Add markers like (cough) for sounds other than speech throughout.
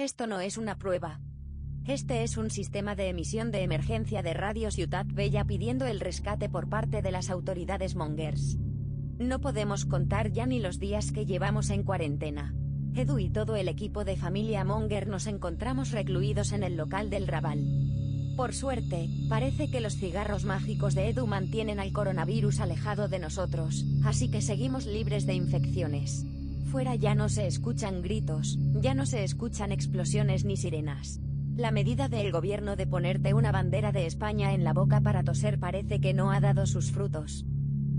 Esto no es una prueba. Este es un sistema de emisión de emergencia de Radio Ciudad Bella pidiendo el rescate por parte de las autoridades mongers. No podemos contar ya ni los días que llevamos en cuarentena. Edu y todo el equipo de familia Monger nos encontramos recluidos en el local del Raval. Por suerte, parece que los cigarros mágicos de Edu mantienen al coronavirus alejado de nosotros, así que seguimos libres de infecciones. Fuera ya no se escuchan gritos, ya no se escuchan explosiones ni sirenas. La medida del gobierno de ponerte una bandera de España en la boca para toser parece que no ha dado sus frutos.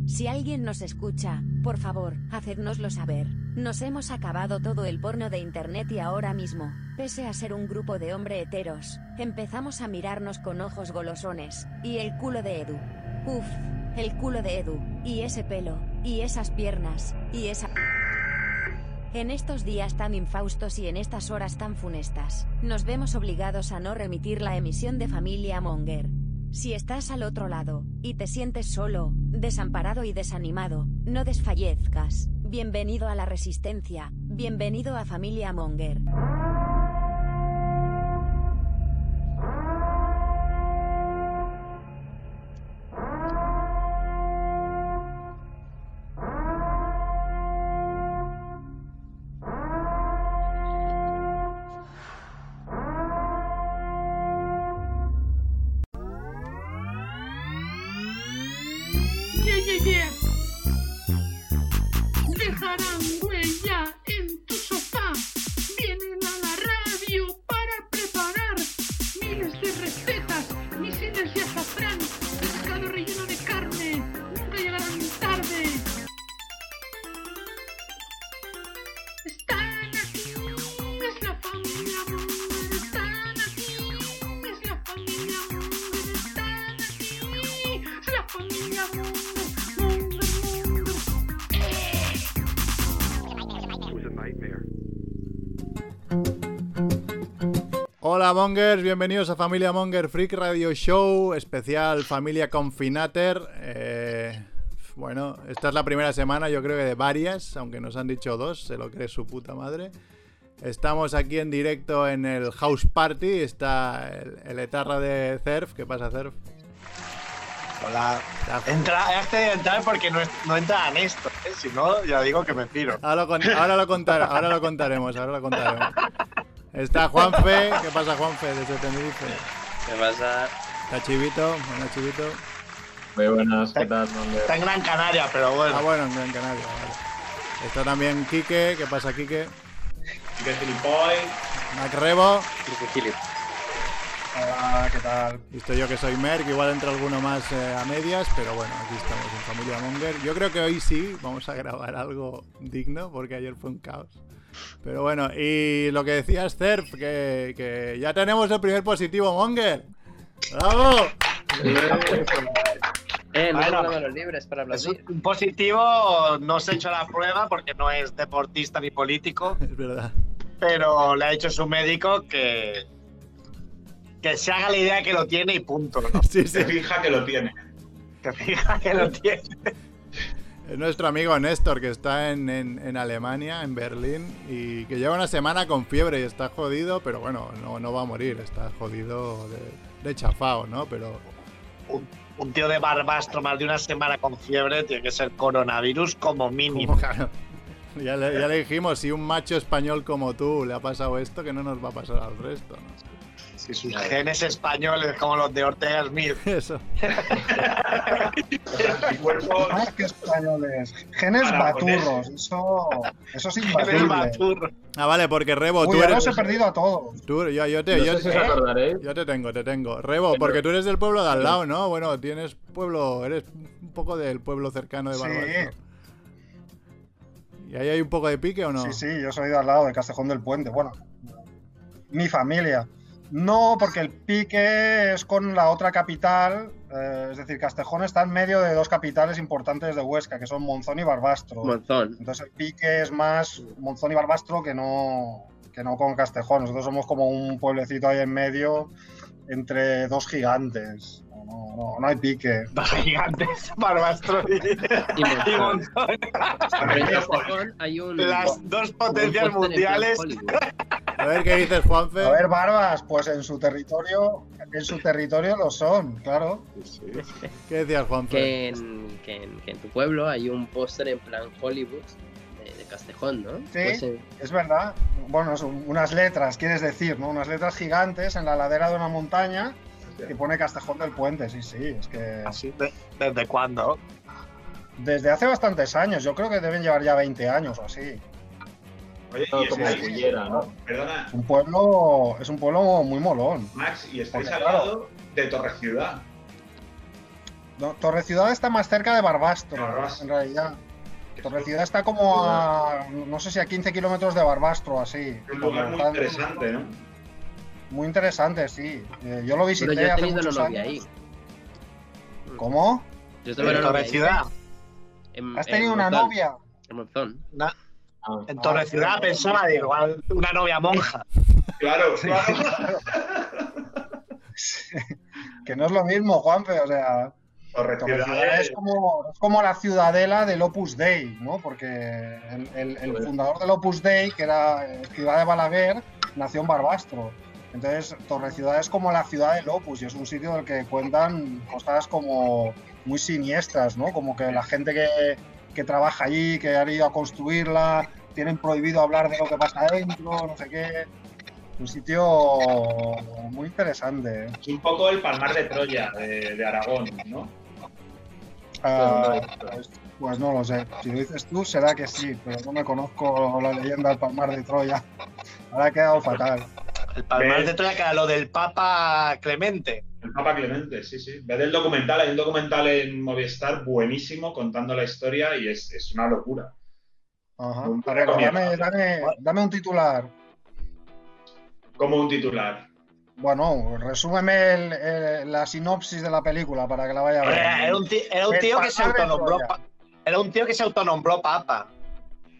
Si alguien nos escucha, por favor, hacednoslo saber. Nos hemos acabado todo el porno de internet y ahora mismo, pese a ser un grupo de hombre heteros, empezamos a mirarnos con ojos golosones, y el culo de Edu. Uf, el culo de Edu, y ese pelo, y esas piernas, y esa... En estos días tan infaustos y en estas horas tan funestas, nos vemos obligados a no remitir la emisión de Familia Monger. Si estás al otro lado, y te sientes solo, desamparado y desanimado, no desfallezcas. Bienvenido a la resistencia, bienvenido a Familia Monger. Hola Mongers, bienvenidos a Familia Monger Freak Radio Show, especial Familia Confinater. Eh, bueno, esta es la primera semana, yo creo que de varias, aunque nos han dicho dos, se lo cree su puta madre. Estamos aquí en directo en el House Party, está el, el etarra de Cerf. ¿Qué pasa, Cerf? Hola. Entra, has tenido que entrar porque no, entra a Néstor, ¿eh? si no, ya digo que me piro. Ahora lo, con- ahora lo contar- ahora lo contaremos, ahora lo contaremos. Está Juanfe, ¿qué pasa Juanfe desde Tenerife? ¿Qué pasa? Está Chivito, buena Chivito. Muy buenas, ¿qué tal? Está en Gran Canaria, pero bueno. Ah, bueno, en Gran Canaria, vale. Está también Quique, ¿qué pasa Quique? ¿Qué gilipoy? Mac Rebo, Gilip. Hola, ¿qué tal? visto yo que soy Merck, igual entra alguno más eh, a medias, pero bueno, aquí estamos en Familia Monger. Yo creo que hoy sí vamos a grabar algo digno, porque ayer fue un caos. Pero bueno, y lo que decías, Cerf, que, que ya tenemos el primer positivo Monger. ¡Bravo! Eh, no Bueno. libres para aplaudir. un positivo, no se ha hecho la prueba porque no es deportista ni político, (laughs) Es verdad. pero le ha dicho su médico que, que se haga la idea que lo tiene y punto, ¿no? Sí, sí. fija que lo tiene. Que fija que lo tiene. (laughs) Es nuestro amigo Néstor, que está en, en- en Alemania, en Berlín, y que lleva una semana con fiebre y está jodido, pero bueno, no, no va a morir, está jodido de, de chafao, ¿no? Pero Un, un tío de barbastro más de una semana con fiebre tiene que ser coronavirus como mínimo. claro, ya, le, ya le dijimos, si un macho español como tú le ha pasado esto, que no nos va a pasar al resto, ¿no? Si sus genes españoles como los de Ortega Smith. (laughs) Eso. Más que españoles. Genes Para baturros. Eso, eso es Genes imbatible. Ah, vale, porque Rebo, Uy, tú eres... los he perdido a todos. tú- yo, yo te, No yo, sé si os acordaréis. yo te tengo, te tengo. Rebo, porque tú eres del pueblo de al lado, ¿no? Bueno, tienes pueblo, eres un poco del pueblo cercano de Sí. Barbastro. ¿Y ahí hay un poco de pique o no? Sí, sí, yo soy de al lado de Castejón del Puente. Bueno, mi familia. No, porque el pique es con la otra capital. eh, es decir, Castejón está en medio de dos capitales importantes de Huesca, que son Monzón y Barbastro. Monzón. Entonces el pique es más Monzón y Barbastro que no, que no con Castejón. Nosotros somos como un pueblecito ahí en medio entre dos gigantes. No, no, no hay pique. (laughs) Dos gigantes, Barbastro y, Y y Monzón. Monzón. Pero en Castejón hay un. Las dos potencias mundiales. A ver qué dices, Juanfe. A ver, barbas, pues en su territorio, en su territorio lo son, claro. ¿Qué decías, Juanfe? Que en, que, en, que en tu pueblo hay un póster en plan Hollywood de, de Castejón, ¿no? Sí. Pues, eh, Es verdad. Bueno, son unas letras, quieres decir, ¿no? Unas letras gigantes en la ladera de una montaña que pone Castejón del Puente. Sí, sí, es que Así, de- ¿Desde cuándo? desde hace bastantes años, yo creo que deben llevar ya 20 años o así. Oye, y como estáis- Cullera, ¿no? Perdona, Es un pueblo, es un pueblo muy molón. Max, y estáis Porque, al lado de Torre Ciudad. No, Torre Ciudad está más cerca de Barbastro, Barbastro. en realidad. Torre Ciudad está como a, no sé si a 15 kilómetros de Barbastro, así. Es un lugar muy interesante, ¿no? Muy interesante, sí. Eh, yo lo visité yo hace tenido una muchos novia años. ahí. ¿Cómo? Yo En Torre ahí. Ciudad. ¿Has en tenido una Monzón, novia? En Monzón. Una- Ah, en Torre Ciudad pensaba, digo, igual una novia monja. Claro, claro. (laughs) Que no es lo mismo, Juanfe, o sea, Torre Torre Ciudad Ciudad es- como, es como la ciudadela del Opus Dei, ¿no? Porque el, el- el Joder. fundador del Opus Dei, que era eh, Ciudad de Balaguer, nació en Barbastro. Entonces, Torre Ciudad es como la ciudad del Opus y es un sitio del que cuentan cosas como muy siniestras, ¿no? Como que la gente que, que trabaja allí, que ha ido a construirla, tienen prohibido hablar de lo que pasa adentro, no sé qué. Un sitio muy interesante. ¿eh? es un poco el Palmar de Troya de, de Aragón, ¿no? Ah, pues, pues no lo sé. Si lo dices tú, será que sí, pero no me conozco la leyenda del Palmar de Troya. Ahora ha quedado fatal. El Palmar ¿Ves? de Troya, que era lo del Papa Clemente. El Papa Clemente, sí, sí. Ved el documental, hay un documental en Movistar buenísimo contando la historia y es, es una locura. Ajá. Un dame, dame, dame un titular. Como un titular. Bueno, resúmeme el- el- la sinopsis de la película para que la vaya a ver. Era un tío, era un tío que se Palmar de autonombró Troya. pa- Era un tío que se autonombró Papa.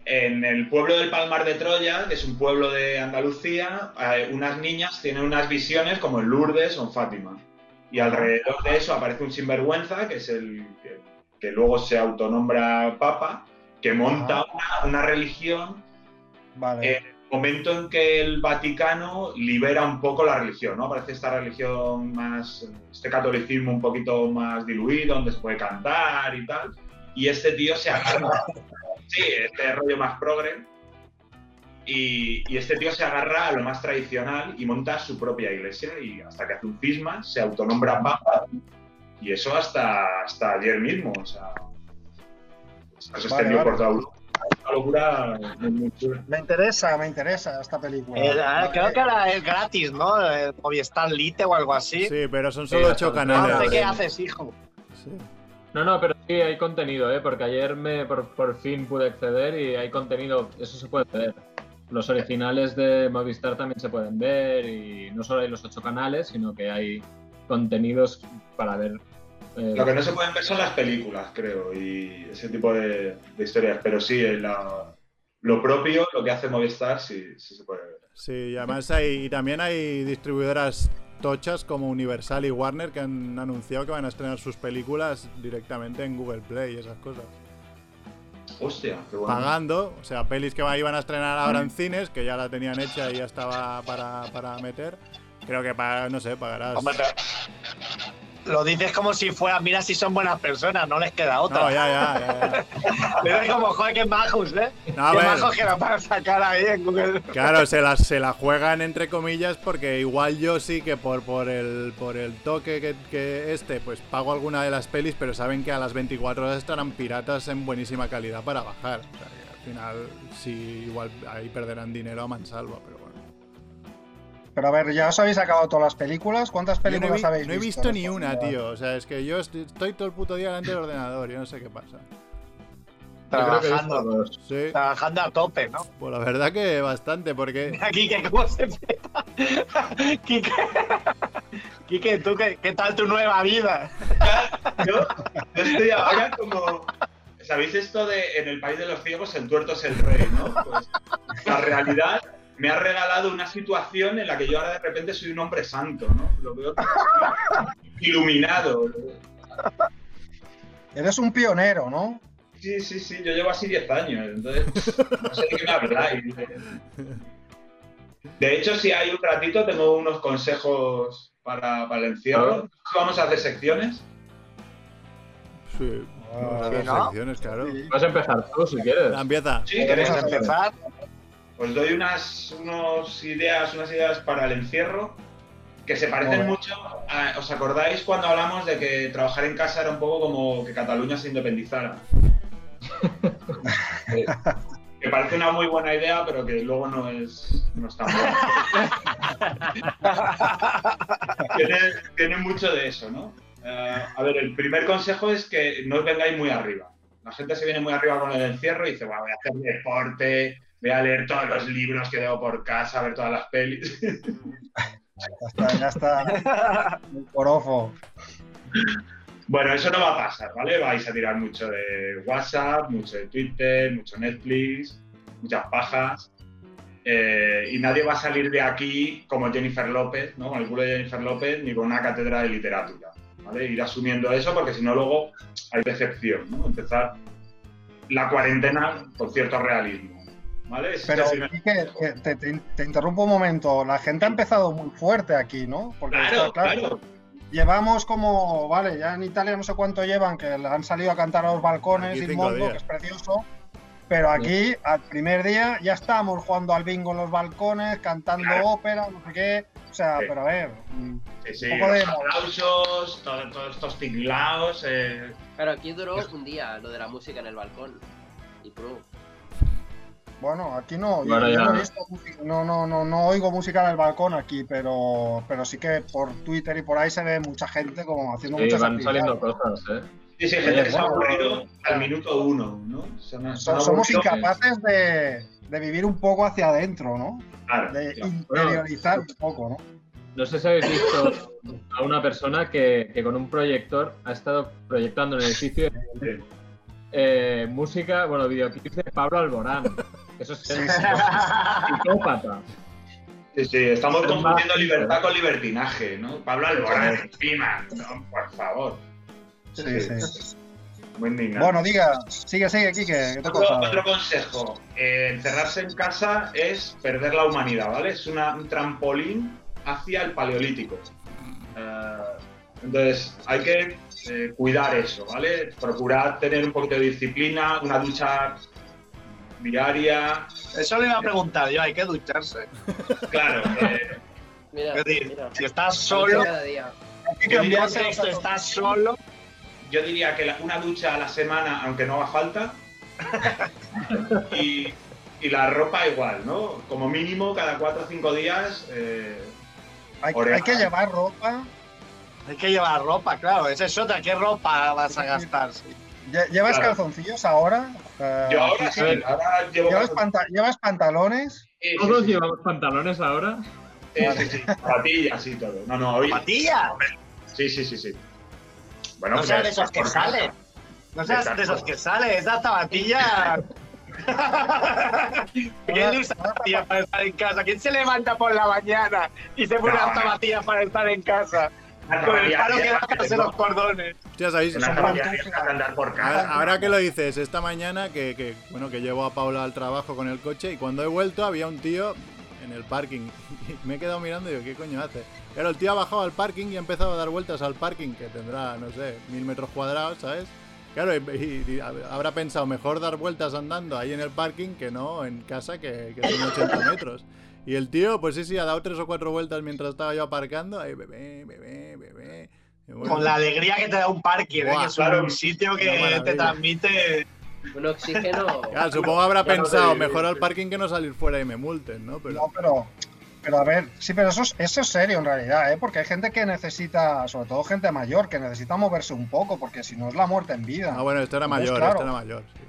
En el pueblo del Palmar de Troya, que es un pueblo de Andalucía, eh, unas niñas tienen unas visiones como en Lourdes o en Fátima. Y alrededor de eso aparece un sinvergüenza, que es el que, que luego se autonombra papa, que monta una, una religión Vale. eh, momento en que el Vaticano libera un poco la religión, ¿no? Aparece esta religión más, este catolicismo un poquito más diluido, donde se puede cantar y tal. Y este tío se agarra, (laughs) sí, este rollo más progre. Y, y este tío se agarra a lo más tradicional y monta su propia iglesia y hasta que hace un cisma se autonombra papa y eso hasta, hasta ayer mismo, o sea, se Vale, extendió vale. por toda Europa. Una locura muy, muy chula. Me interesa, me interesa esta película. Eh, ah, creo que ahora es gratis, ¿no? El Movistar Lite o algo así. Sí, pero son solo ocho bastante. No sé canales. qué haces, hijo. Sí. No, no, pero sí hay contenido, ¿eh? Porque ayer me por, por fin pude acceder y hay contenido, eso se puede ver. Los originales de Movistar también se pueden ver y no solo hay los ocho canales, sino que hay contenidos para ver. eh, Lo que no se pueden ver son las películas, creo, y ese tipo de, de historias. Pero sí, en la- lo propio, lo que hace Movistar, sí, sí se puede ver. Sí, y además hay, y también hay distribuidoras tochas como Universal y Warner que han anunciado que van a estrenar sus películas directamente en Google Play y esas cosas. Hostia, qué bueno. Pagando, o sea, pelis que iban a estrenar ahora en Mm. cines, que ya la tenían hecha y ya estaba para, para meter. Creo que, pa- no sé, pagarás. Lo dices como si fuera, mira si son buenas personas, no les queda otra. No, ya, ya, ya, ya. (laughs) Le como, joder, qué majos, ¿eh? No, qué ver. majos que nos van a sacar ahí en Google. Claro, se la, se la juegan entre comillas porque igual yo sí que por, por, el, por el toque que, que este, pues pago alguna de las pelis, pero saben que a las 24 horas estarán piratas en buenísima calidad para bajar. O sea, que al final sí, igual ahí perderán dinero a mansalva, pero. Pero a ver, ¿ya os habéis acabado todas las películas? ¿Cuántas Yo no he, películas vi- habéis no he visto? visto ni una, días? tío. O sea, es que yo estoy, estoy todo el puto día delante del ordenador, yo no sé qué pasa. visto Trabajando, dos. Sí, trabajando a tope, ¿no? pues la verdad que bastante, porque (laughs) Aquí, que cómo se peta. (laughs) Quique, ¿tú qué, qué tal tu nueva vida? (laughs) Yo, yo estoy ahora como. ¿Sabéis esto de en el país de los ciegos el tuerto es el rey, no? Pues la realidad me ha regalado una situación en la que yo ahora de repente soy un hombre santo, ¿no? Lo veo (laughs) iluminado. Eres un pionero, ¿no? Sí, sí, sí, yo llevo así 10 años, entonces no sé de qué me habláis. De hecho, si hay un ratito, tengo unos consejos para, para el encierro. Vamos a hacer secciones. Sí. Vamos a Ah, hacer ¿no? secciones, claro. sí. Vas a empezar tú si quieres. Empieza. Sí, hacer. empezar. Os doy unas, unos ideas, unas ideas para el encierro que se parecen mucho. a- ¿Os acordáis cuando hablamos de que trabajar en casa era un poco como que Cataluña se independizara? (laughs) Eh, que parece una muy buena idea, pero que luego no es, no es tan buena. tiene, tiene mucho de eso, ¿no? Eh, a ver, el primer consejo es que no os vengáis muy arriba. La gente se viene muy arriba con el encierro y dice, "Buah, voy a hacer deporte, voy a leer todos los libros que debo por casa, ver todas las pelis. Ya está, ya está. (laughs) Un porofo. Bueno, eso no va a pasar, ¿vale? Vais a tirar mucho de WhatsApp, mucho de Twitter, mucho Netflix, muchas pajas. Eh, y nadie va a salir de aquí como Jennifer López, ¿no? Con el culo de Jennifer López, ni con una cátedra de literatura, ¿vale? Ir asumiendo eso porque si no luego hay decepción, ¿no? Empezar la cuarentena con cierto realismo, Pero que te, te- te interrumpo un momento. La gente ha empezado muy fuerte aquí, ¿no? Porque Claro, está claro. Llevamos como, vale, ya en Italia no sé cuánto llevan, que han salido a cantar a los balcones y días. que es precioso. Pero aquí, al primer día, ya estábamos jugando al bingo en los balcones, cantando Claro. ópera, no sé qué. O sea, Sí. pero a ver, Sí, sí, un poco los de- aplausos, todo- todos estos tinglaos. eh, Claro, aquí duró un día lo de la música en el balcón. Y pro. Bueno, aquí no, yo- Bueno, yo, ya. no he visto música, no, no, no, no oigo música en el balcón aquí, pero, pero sí que por Twitter y por ahí se ve mucha gente como haciendo Sí, muchas van actividades. saliendo cosas, ¿eh? Sí, sí, gente que se ha aburrido al minuto uno, ¿no? Se han- se han So- Somos incapaces de, de vivir un poco hacia adentro, ¿no? Claro, De claro. interiorizar un poco, ¿no? No sé si habéis visto a una persona que, que con un proyector ha estado proyectando en el edificio eh, música, bueno, videoclips de Pablo Alborán. Eso es ser (laughs) psicópata. Sí, sí, estamos Es confundiendo libertad con libertinaje, ¿no? Pablo Alborán encima, no, por favor. Sí, sí. Muy. Bueno, diga, sigue, sigue, Kike, que te Otro, otro consejo, eh, encerrarse en casa es perder la humanidad, ¿vale? Es una- un trampolín hacia el paleolítico. Eh, entonces, hay que eh, cuidar eso, ¿vale? Procurar tener un poquito de disciplina, una ducha diaria. Eso le iba a preguntar yo, hay que ducharse. Claro, eh, Mira, Es decir, mira. si estás solo. Hay que en contexto estás solo, yo diría que la- una ducha a la semana, aunque no haga falta. (laughs) y, y la ropa igual, ¿no? Como mínimo cada cuatro o cinco días. eh, hay que llevar ropa. hay que llevar ropa, claro. Esa es otra. ¿Qué ropa vas a gastar? Sí. Lle- ¿Llevas Claro. calzoncillos ahora? Yo ahora sí, ahora llevo. ¿Llevas, panta- ¿Llevas pantalones? Sí, ¿Todos sí, llevamos pantalones ahora? sí, sí, sí, zapatillas y todo. No, no, hoy. ¡Patilla! Sí, sí, sí, sí. Bueno, No pues, seas de esos que salen. No seas de esos que sale, esa zapatilla. (laughs) ¿Quién usa zapatillas para estar en casa? ¿Quién se levanta por la mañana y se pone No, las zapatillas para estar en casa? Con el paro que hacerse tengo. los cordones. Hostia, ¿sabéis? Una andar por Ahora, casa. ahora que lo dices, esta mañana que, que, bueno que llevo a Paula al trabajo con el coche y cuando he vuelto había un tío en el parking. Y (laughs) me he quedado mirando y digo, ¿qué coño hace? Claro, el tío ha bajado al parking y ha empezado a dar vueltas al parking, que tendrá, no sé, mil metros cuadrados, ¿sabes? Claro, y, y- y habrá pensado mejor dar vueltas andando ahí en el parking que no en casa, que, que son 80 metros. Y el tío, pues sí, sí, ha dado tres o cuatro vueltas mientras estaba yo aparcando. Ahí, bebé, bebé, bebé. Bueno, Con la alegría que te da un parking, ¿eh? Es claro. un sitio que te transmite. Un oxígeno. Claro, supongo habrá (laughs) pensado mejor al parking que no salir fuera y me multen, ¿no? Pero No, pero, pero a ver, sí, pero eso es, eso es serio en realidad, ¿eh? Porque hay gente que necesita, sobre todo gente mayor, que necesita moverse un poco, porque si no es la muerte en vida. Ah, bueno, esto era Entonces, mayor, claro. esto era mayor. sí.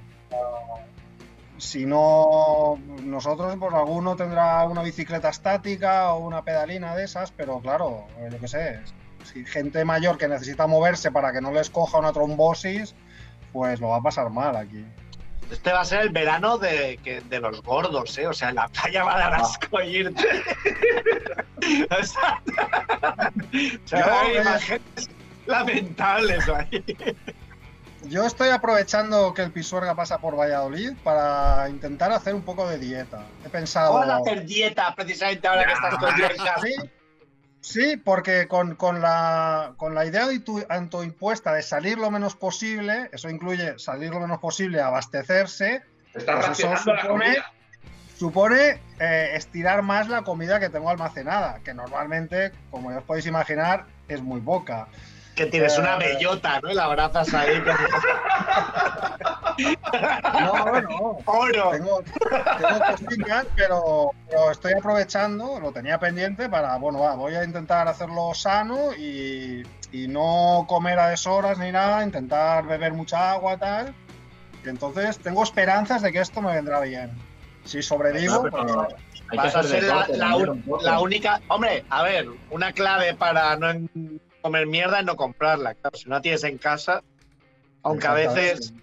Si no, nosotros, pues alguno tendrá una bicicleta estática o una pedalina de esas, pero claro, eh, yo qué sé, si gente mayor que necesita moverse para que no les coja una trombosis, pues lo va a pasar mal aquí. Este va a ser el verano de, que- de los gordos, ¿eh? O sea, en la playa va a dar asco irte. (laughs) o sea, Yo, hay imágenes lamentables ahí. Yo estoy aprovechando que el Pisuerga pasa por Valladolid para intentar hacer un poco de dieta. He pensado. Vamos a hacer dieta precisamente ahora que estás con (laughs) dieta. Sí, sí, porque con, con la, con la idea auto- autoimpuesta de salir lo menos posible, eso incluye salir lo menos posible, abastecerse, Está Pues eso la supone- comida. supone eh, estirar más la comida que tengo almacenada, que normalmente, como ya os podéis imaginar, es muy poca. Que tienes una Eh, bellota, ¿no? Y la abrazas ahí. No, no. ¡Oro! Tengo, tengo cositas, pero, pero estoy aprovechando, lo tenía pendiente para, bueno, va, voy a intentar hacerlo sano y, y no comer a deshoras ni nada, intentar beber mucha agua, tal. Y entonces tengo esperanzas de que esto me vendrá bien. Si sobrevivo, Pero- pues, Hay que Vas a ser la, la única. Hombre, a ver, una clave para no en- comer mierda es no comprarla. Claro, si no la tienes en casa, aunque a veces.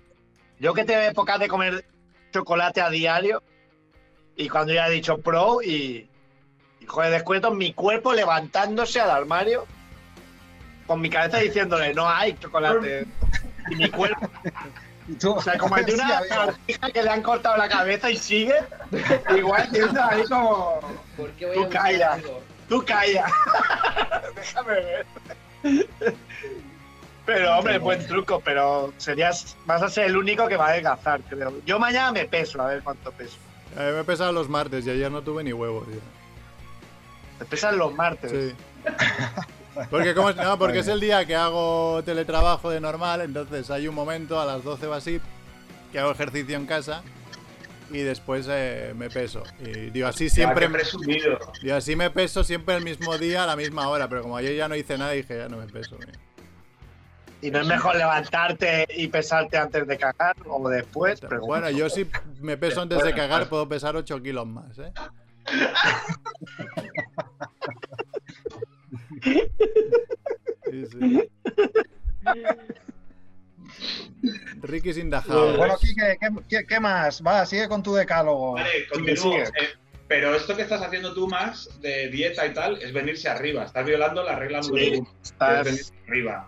Yo que tengo épocas de comer chocolate a diario y cuando ya he dicho pro y, y joder, descuento mi cuerpo levantándose al armario con mi cabeza diciéndole no hay chocolate. Y mi cuerpo, (laughs) o sea, como el de una (laughs) lagartija que le han cortado la cabeza y sigue, igual tienes ahí como. ¿Por qué voy Tú calla. Tú calla. (laughs) Déjame ver. Pero, hombre, buen truco, pero serías, vas a ser el único que va a adelgazar, creo. Yo mañana me peso, a ver cuánto peso. A mí me he pesado los martes y ayer no tuve ni huevos. tío. Te pesan los martes. Sí. (laughs) Porque, como, no, porque es el día que hago teletrabajo de normal, entonces hay un momento a las 12 o así que hago ejercicio en casa y después eh, me peso. Y digo, así siempre, Ya, presumido. digo, así me peso siempre el mismo día a la misma hora, pero como ayer ya no hice nada, dije, ya no me peso. mira. Y no es mejor levantarte y pesarte antes de cagar o después. Bueno, yo si me peso antes de cagar puedo pesar 8 kilos más, ¿eh? (laughs) Sí, sí. Ricky's in the house. Bueno, Kike, ¿qué, qué, qué más? Va, sigue con tu decálogo. Vale, continúo. Eh, pero esto que estás haciendo tú más de dieta y tal es venirse arriba. Estás violando la regla número Sí, uno. que Es estás- venirse arriba.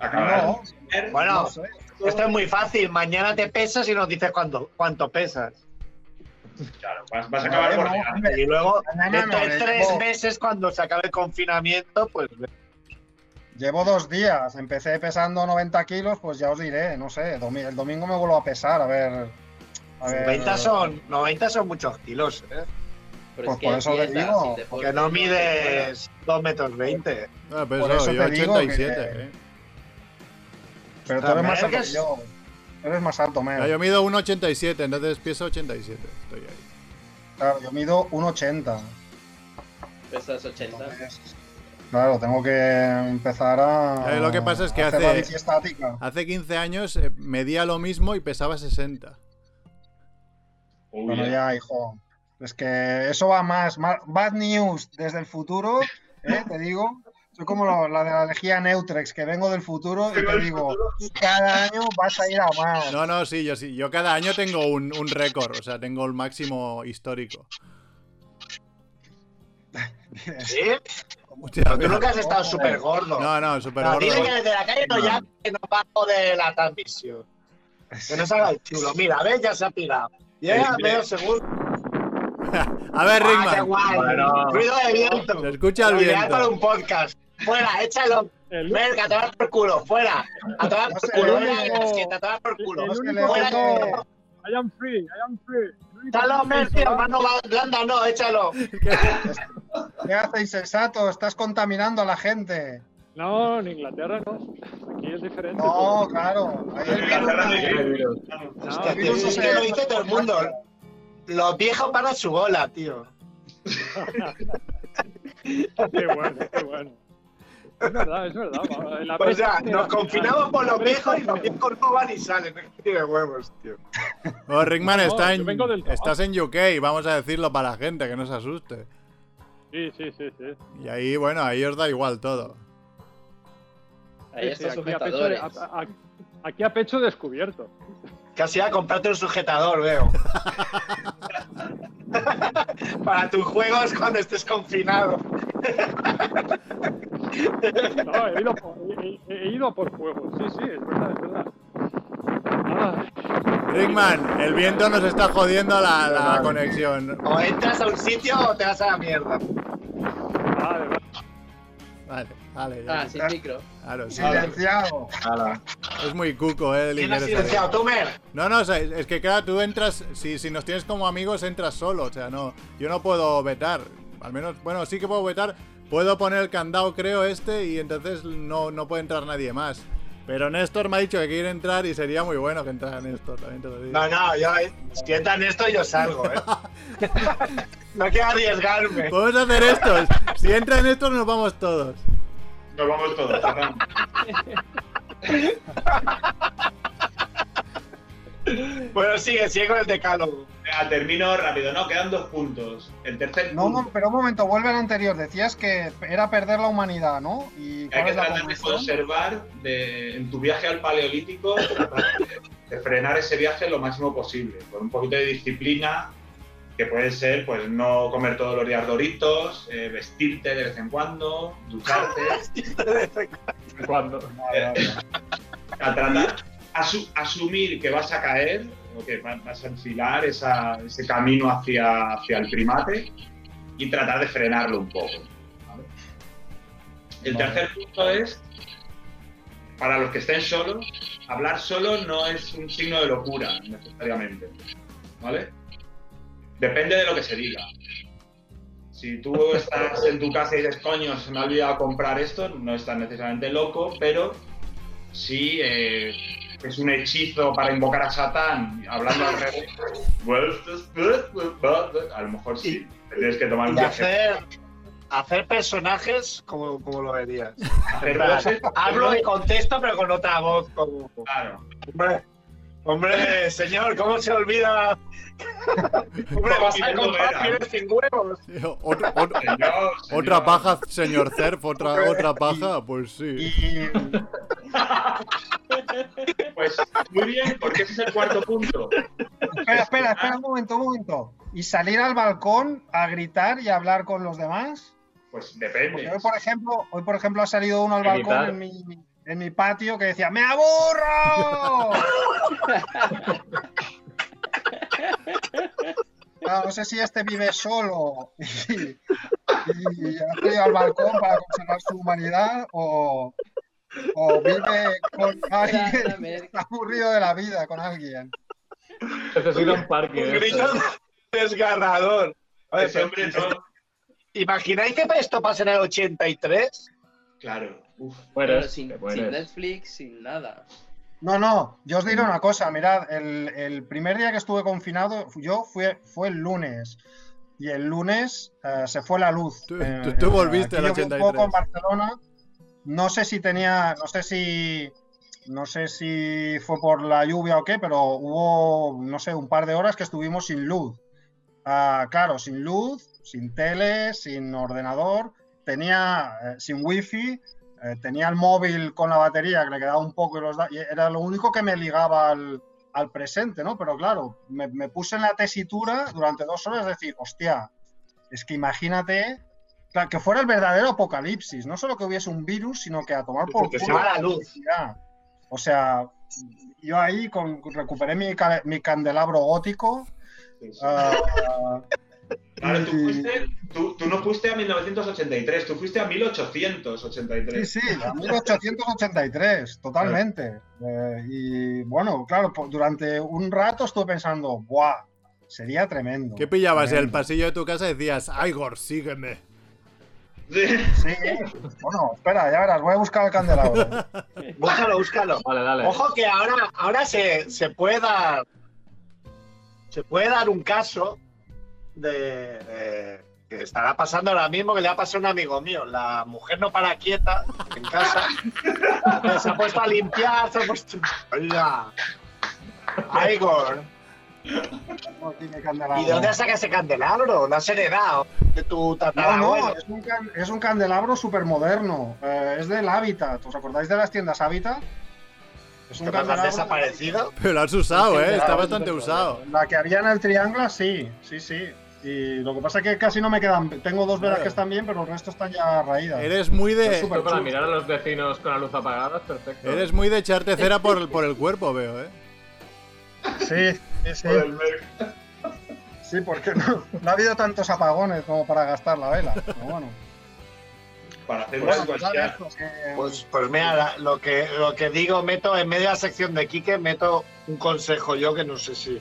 Acabar No, Bueno, no sé. esto es muy fácil. Mañana te pesas y nos dices cuánto, cuánto pesas. claro, vas, vas a acabar No, por. Y luego, dentro no, de tres no. meses, cuando se acabe el confinamiento, pues Llevo dos días, empecé pesando 90 kilos, pues ya os diré, no sé, el domingo me vuelvo a pesar, a ver. A ver 90 son, 90 son muchos kilos, ¿eh? Pero Pues es que por es eso te dieta, digo, sin deporte Que no te mides 2 metros 20. No, pero Por eso, eso yo te digo 87, que- ¿eh? Pero tú eres más alto que yo. Eres más alto, Ya, Mer. yo mido 1,87, entonces peso 87. Estoy ahí. Claro, yo mido 1,80. Pesas 80. Entonces, Claro, tengo que empezar a. Eh, lo que pasa es que hace-. Hace 15 años eh, medía lo mismo y pesaba 60. Uy, Bueno, ya. ya, hijo. Es que eso va más. Bad news desde el futuro, ¿eh? te digo. Soy como lo- la de la lejía Neutrex, que vengo del futuro y te digo, cada año vas a ir a más. No, no, sí, yo sí. Yo cada año tengo un, un récord, o sea, tengo el máximo histórico. ¿Sí? Hostia, Pero tú nunca has estado súper gordo. No, no, súper No, gordo. dile que desde la calle no que no bajo de la transmisión. Que no se haga el chulo. Mira, ¿ves? Ya se ha pirado. Llega medio segundo. A ver, ¡Ah, Rickman. Bueno. Ruido de viento. Se escucha el viento. para un podcast. Fuera, échalo. El, a tomar por culo. Fuera. A tomar No por culo. a tomar por culo. el único Fuera. I am free, I am free. Échalo, que Mercio, pienso, mano blanda, no, échalo. (laughs) ¿Qué haces, insensato? Estás contaminando a la gente. No, en Inglaterra no. Aquí es diferente. No, claro. Ahí el virus virus. El es que se- lo dice todo el mundo. Los viejos van a su bola, tío. (laughs) qué bueno, qué bueno. Es verdad, es verdad. la O sea, nos confinamos por los viejos y los viejos no van y salen. Es que tiene huevos, tío. Oh, Rickman No, está en, estás en UK, vamos a decirlo para la gente, que no se asuste. Sí, sí, sí, sí. Y ahí, bueno, ahí os da igual todo. Ahí Sí, sí, estos aquí, a pecho, a- a- aquí a pecho descubierto. Casi a comprarte un sujetador, veo. (laughs) Para tus juegos cuando estés confinado. No, he ido, por, he, ido por juegos. Sí, sí, es verdad, es verdad. Rickman, el viento nos está jodiendo la, la conexión. O entras a un sitio o te vas a la mierda. Vale, vale. Vale, vale. ya. Ah, sin micro. Claro, sí. Silenciado. Es muy cuco, eh. el ¿Quién ha silenciado? este. ¿Tú, Mer? No, no, o sea, es que claro, tú entras, si, si nos tienes como amigos, entras solo, o sea, no, yo no puedo vetar, al menos, bueno, sí que puedo vetar, puedo poner el candado, creo, este, y entonces no, no puede entrar nadie más. Pero Néstor me ha dicho que quiere entrar y sería muy bueno que entrara Néstor, también te lo digo. No, no, yo, si entra en esto, yo salgo, ¿eh? (laughs) no quiero arriesgarme. Podemos hacer esto, si entra Néstor nos vamos todos. Nos vamos todos. cerramos. Bueno, sigue, sigue con el decálogo. Venga, termino rápido, ¿no? Quedan dos puntos. El tercer No, punto. mo- pero un momento, vuelve al anterior. Decías que era perder la humanidad, ¿no? ¿Y Hay que tratar de conservar de- en tu viaje al paleolítico, tratar de, de frenar ese viaje lo máximo posible, con un poquito de disciplina, que puede ser pues no comer todos los días doritos, eh, vestirte de vez en cuando, ducharte, (laughs) Cuando. eh, a tratar, asu- asumir que vas a caer o que va- vas a enfilar esa- ese camino hacia, hacia el primate y tratar de frenarlo un poco. ¿vale? El Vale. tercer punto es, para los que estén solos, hablar solo no es un signo de locura necesariamente. ¿Vale? Depende de lo que se diga. Si tú estás en tu casa y dices, coño, se me ha olvidado comprar esto, no estás necesariamente loco, pero si eh, es un hechizo para invocar a Satán, hablando al revés, a lo mejor sí, tienes que tomar un Y viaje. hacer, hacer personajes como, como lo verías. Hacer voces, Hablo y contesto, pero con otra voz. Como, Claro. Hombre, señor, ¿cómo se olvida? (laughs) hombre, vas a comprar pieles sin huevos. (laughs) Otro- otro- Señor, señor. otra paja, señor Cerf, otra, otra paja, pues sí. Y (laughs) Pues muy bien, porque ese es el cuarto punto. espera, espera, espera un momento, un momento. ¿Y salir al balcón a gritar y a hablar con los demás? Pues Porque depende. hoy, por ejemplo, hoy, por ejemplo, ha salido uno al ¿A balcón en mi, en mi patio que decía ¡Me aburro! Claro, no sé si este vive solo y, y ha salido al balcón para conservar su humanidad o, o vive con alguien y está aburrido de la vida con alguien. Necesita un parque. Un grito desgarrador. Oye, Ese hombre pero- no. ¿Imagináis que esto pasa en el 83? Claro. Uf. Pero sin, mueres. sin Netflix, sin nada. No, no, yo os diré una cosa, mirad, el, el primer día que estuve confinado, yo fue, fue el lunes. Y el lunes eh, se fue la luz. Tú- Eh, tú- tú eh, volviste aquí al llovió un 83. poco en Barcelona. No sé si tenía, no sé si, no sé si fue por la lluvia o qué, pero hubo, no sé, un par de horas que estuvimos sin luz. Ah, claro, sin luz, sin tele, sin ordenador, tenía eh, sin wifi, eh, tenía el móvil con la batería que le quedaba un poco y, los da- y era lo único que me ligaba al, al presente, ¿no? Pero claro, me, me puse en la tesitura durante dos horas, es decir, hostia, es que imagínate claro, que fuera el verdadero apocalipsis, no solo que hubiese un virus, sino que a tomar por Que se culo va la luz. electricidad. O sea, yo ahí con, recuperé mi, mi candelabro gótico. Sí, sí. ah, Claro, tú, y- fuiste, tú, tú no fuiste a 1983, tú fuiste a 1883. Sí, sí, a 1883, (laughs) totalmente. Eh, y bueno, claro, durante un rato estuve pensando, ¡buah! Sería tremendo. ¿Qué pillabas en el pasillo de tu casa y decías, Igor, sígueme? Sí. Sí, bueno, espera, ya verás, voy a buscar el candelabro. (laughs) Búscalo, búscalo. Vale, dale. Ojo que ahora, ahora se, se puede dar. Se puede dar un caso de, de- que estará pasando ahora mismo que le ha pasado a un amigo mío. La mujer no para quieta en casa. se ha puesto a limpiar, se ha puesto. Oiga. Igor. No tiene candelabro. ¿Y de dónde saca ese candelabro? ¿Lo has heredado? De tu No, tatarabuelo. no, es un, can- es un candelabro súper moderno. es del Habitat. ¿Os acordáis de las tiendas Habitat? Es un ¿Te has candelabro. desaparecido? Pero lo has usado, ¿eh? Está bastante usado. La que había en el triángulo, sí, sí, sí. Y lo que pasa es que casi no me quedan. Tengo dos velas que están bien, pero el resto están ya raídas. Eres muy Es de... súper para mirar a los vecinos con la luz apagada es perfecto. Eres muy de echarte cera por, por el cuerpo, veo, ¿eh? Sí, sí, sí. Por el. Sí, porque no, no ha habido tantos apagones como para gastar la vela. Pero bueno. Para hacer pues, Pues, pues mira, la- lo que, lo que digo, meto en medio de la sección de Quique, meto un consejo yo que no sé si.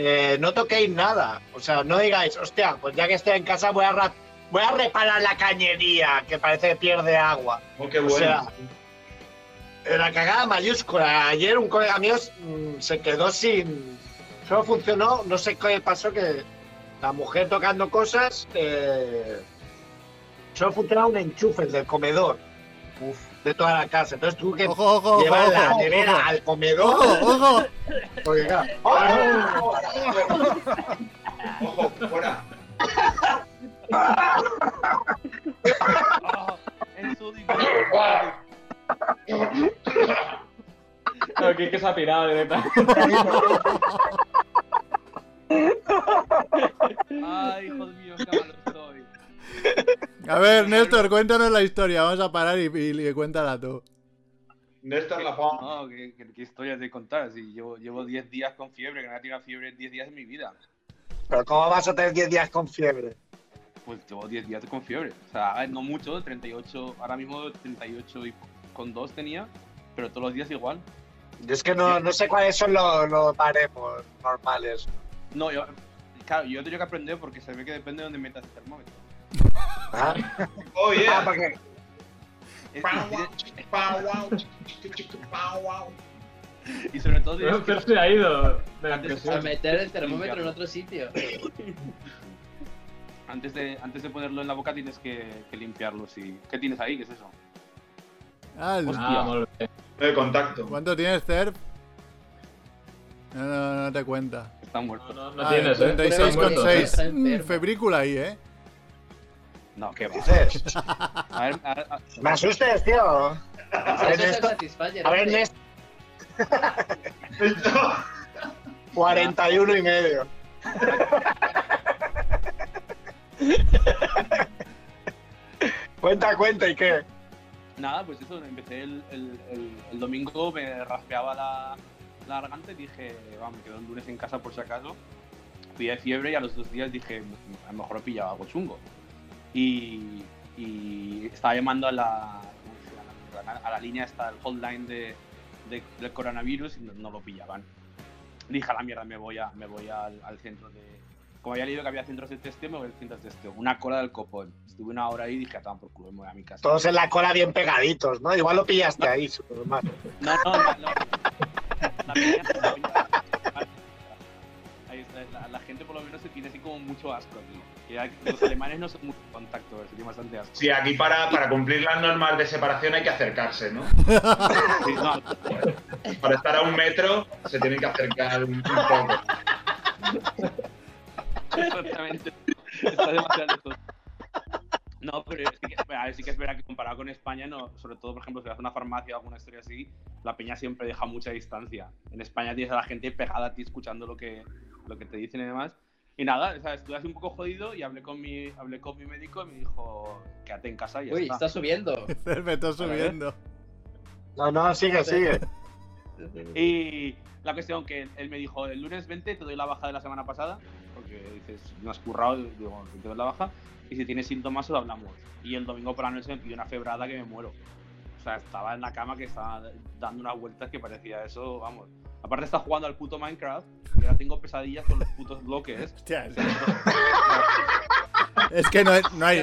Eh, no toquéis nada. O sea, no digáis, hostia, pues ya que estoy en casa voy a, ra- voy a reparar la cañería, que parece que pierde agua. Oh, qué o bueno. sea, En la cagada mayúscula. Ayer un colega mío mm, se quedó sin. Solo funcionó, no sé qué pasó, que la mujer tocando cosas. eh, solo funcionaba un enchufe el del comedor Uf. De toda la casa. Entonces tuve que Ojo, ojo, ojo, llevar la ojo, nevera ojo. al comedor. Ojo, ojo. Porque, claro, ¡oh! Ojo, fuera. (laughs) No, que que se ha pirado directamente. (laughs) ver, Néstor, cuéntanos la historia. Vamos a parar y, y, y cuéntala tú. Néstor la. No, ¿qué, qué, qué historias de contar? Si llevo, llevo 10 días con fiebre, que no he tenido fiebre en 10 días en mi vida. Pero ¿cómo vas a tener 10 días con fiebre? Pues llevo 10 días con fiebre. O sea, no mucho, 38, ahora mismo 38 y con 2 tenía, pero todos los días igual. Yo es que no, no sé cuáles son los, los baremos normales. No, yo, claro, yo he tenido que aprender porque se ve que depende de dónde metas el termómetro. ¿Ah? Oh, yeah. Ah, y sobre todo Pero, se ha ido. de la. A meter el termómetro en otro sitio. (laughs) antes de, antes de ponerlo en la boca tienes que, que limpiarlo. Sí. ¿Qué tienes ahí? ¿Qué es eso? Ah, el- Hostia. Ah. De contacto. ¿Cuánto tienes, Cerf? No, no, no te cuenta. Está No, muerto. no, no Ah, tienes, ¿eh? 36,6. Está Mm, enfermo. Febrícula ahí, ¿eh? No, qué dices, A ver, a ver, a- me asustes, tío. A ver, Eso es el Néstor, Satisfyer, a ver. Néstor, 41 y medio. cuenta, cuenta, ¿y qué? Nada, pues eso, empecé el, el- el- el domingo, me raspeaba la, la garganta y dije, vamos, me quedo el lunes en casa por si acaso. Fui de fiebre y a los dos días dije, a lo mejor he pillado algo chungo. Y, y estaba llamando a la, a la línea, hasta el hotline de, de- del coronavirus y no, no lo pillaban. Dije, a la mierda, me voy, a, me voy al, al centro de... Como había leído que había centros de testeo, me voy al centro de testeo. Una cola del copón. Estuve una hora ahí y dije, a por culo, me voy a mi casa. Todos en la cola bien pegaditos, ¿no? Igual lo pillaste ahí, Superman. No, no, no. no. La, la Ahí está, la, la gente por lo menos se tiene así como mucho asco aquí. Los alemanes no son muy contacto, se tiene bastante asco. Sí, aquí para, para cumplir las normas de separación hay que acercarse, ¿no? (laughs) Sí, no, Para estar a un metro se tiene que acercar un, un poco. exactamente. Está demasiado. No, pero sí que, a ver, sí que es verdad que comparado con España, no, sobre todo, por ejemplo, si vas a una farmacia o alguna historia así, la peña siempre deja mucha distancia. En España tienes a la gente pegada a ti escuchando lo que, lo que te dicen y demás. Y nada, o sea, estuve así un poco jodido y hablé con mi, hablé con mi médico y me dijo, quédate en casa y ya Uy, está. está subiendo. (laughs) Me está subiendo. No, no, sigue, sigue. (laughs) Y la cuestión que él me dijo, el lunes 20 te doy la baja de la semana pasada, porque dices, no has currado, digo, te doy la baja, y si tienes síntomas lo hablamos. Y el domingo por la noche me pidió una febrada que me muero. O sea, estaba en la cama que estaba dando unas vueltas que parecía eso, vamos. Aparte está jugando al puto Minecraft, y ahora tengo pesadillas con los putos bloques. (laughs) Hostia, O sea, (laughs) es que no, hay- no hay,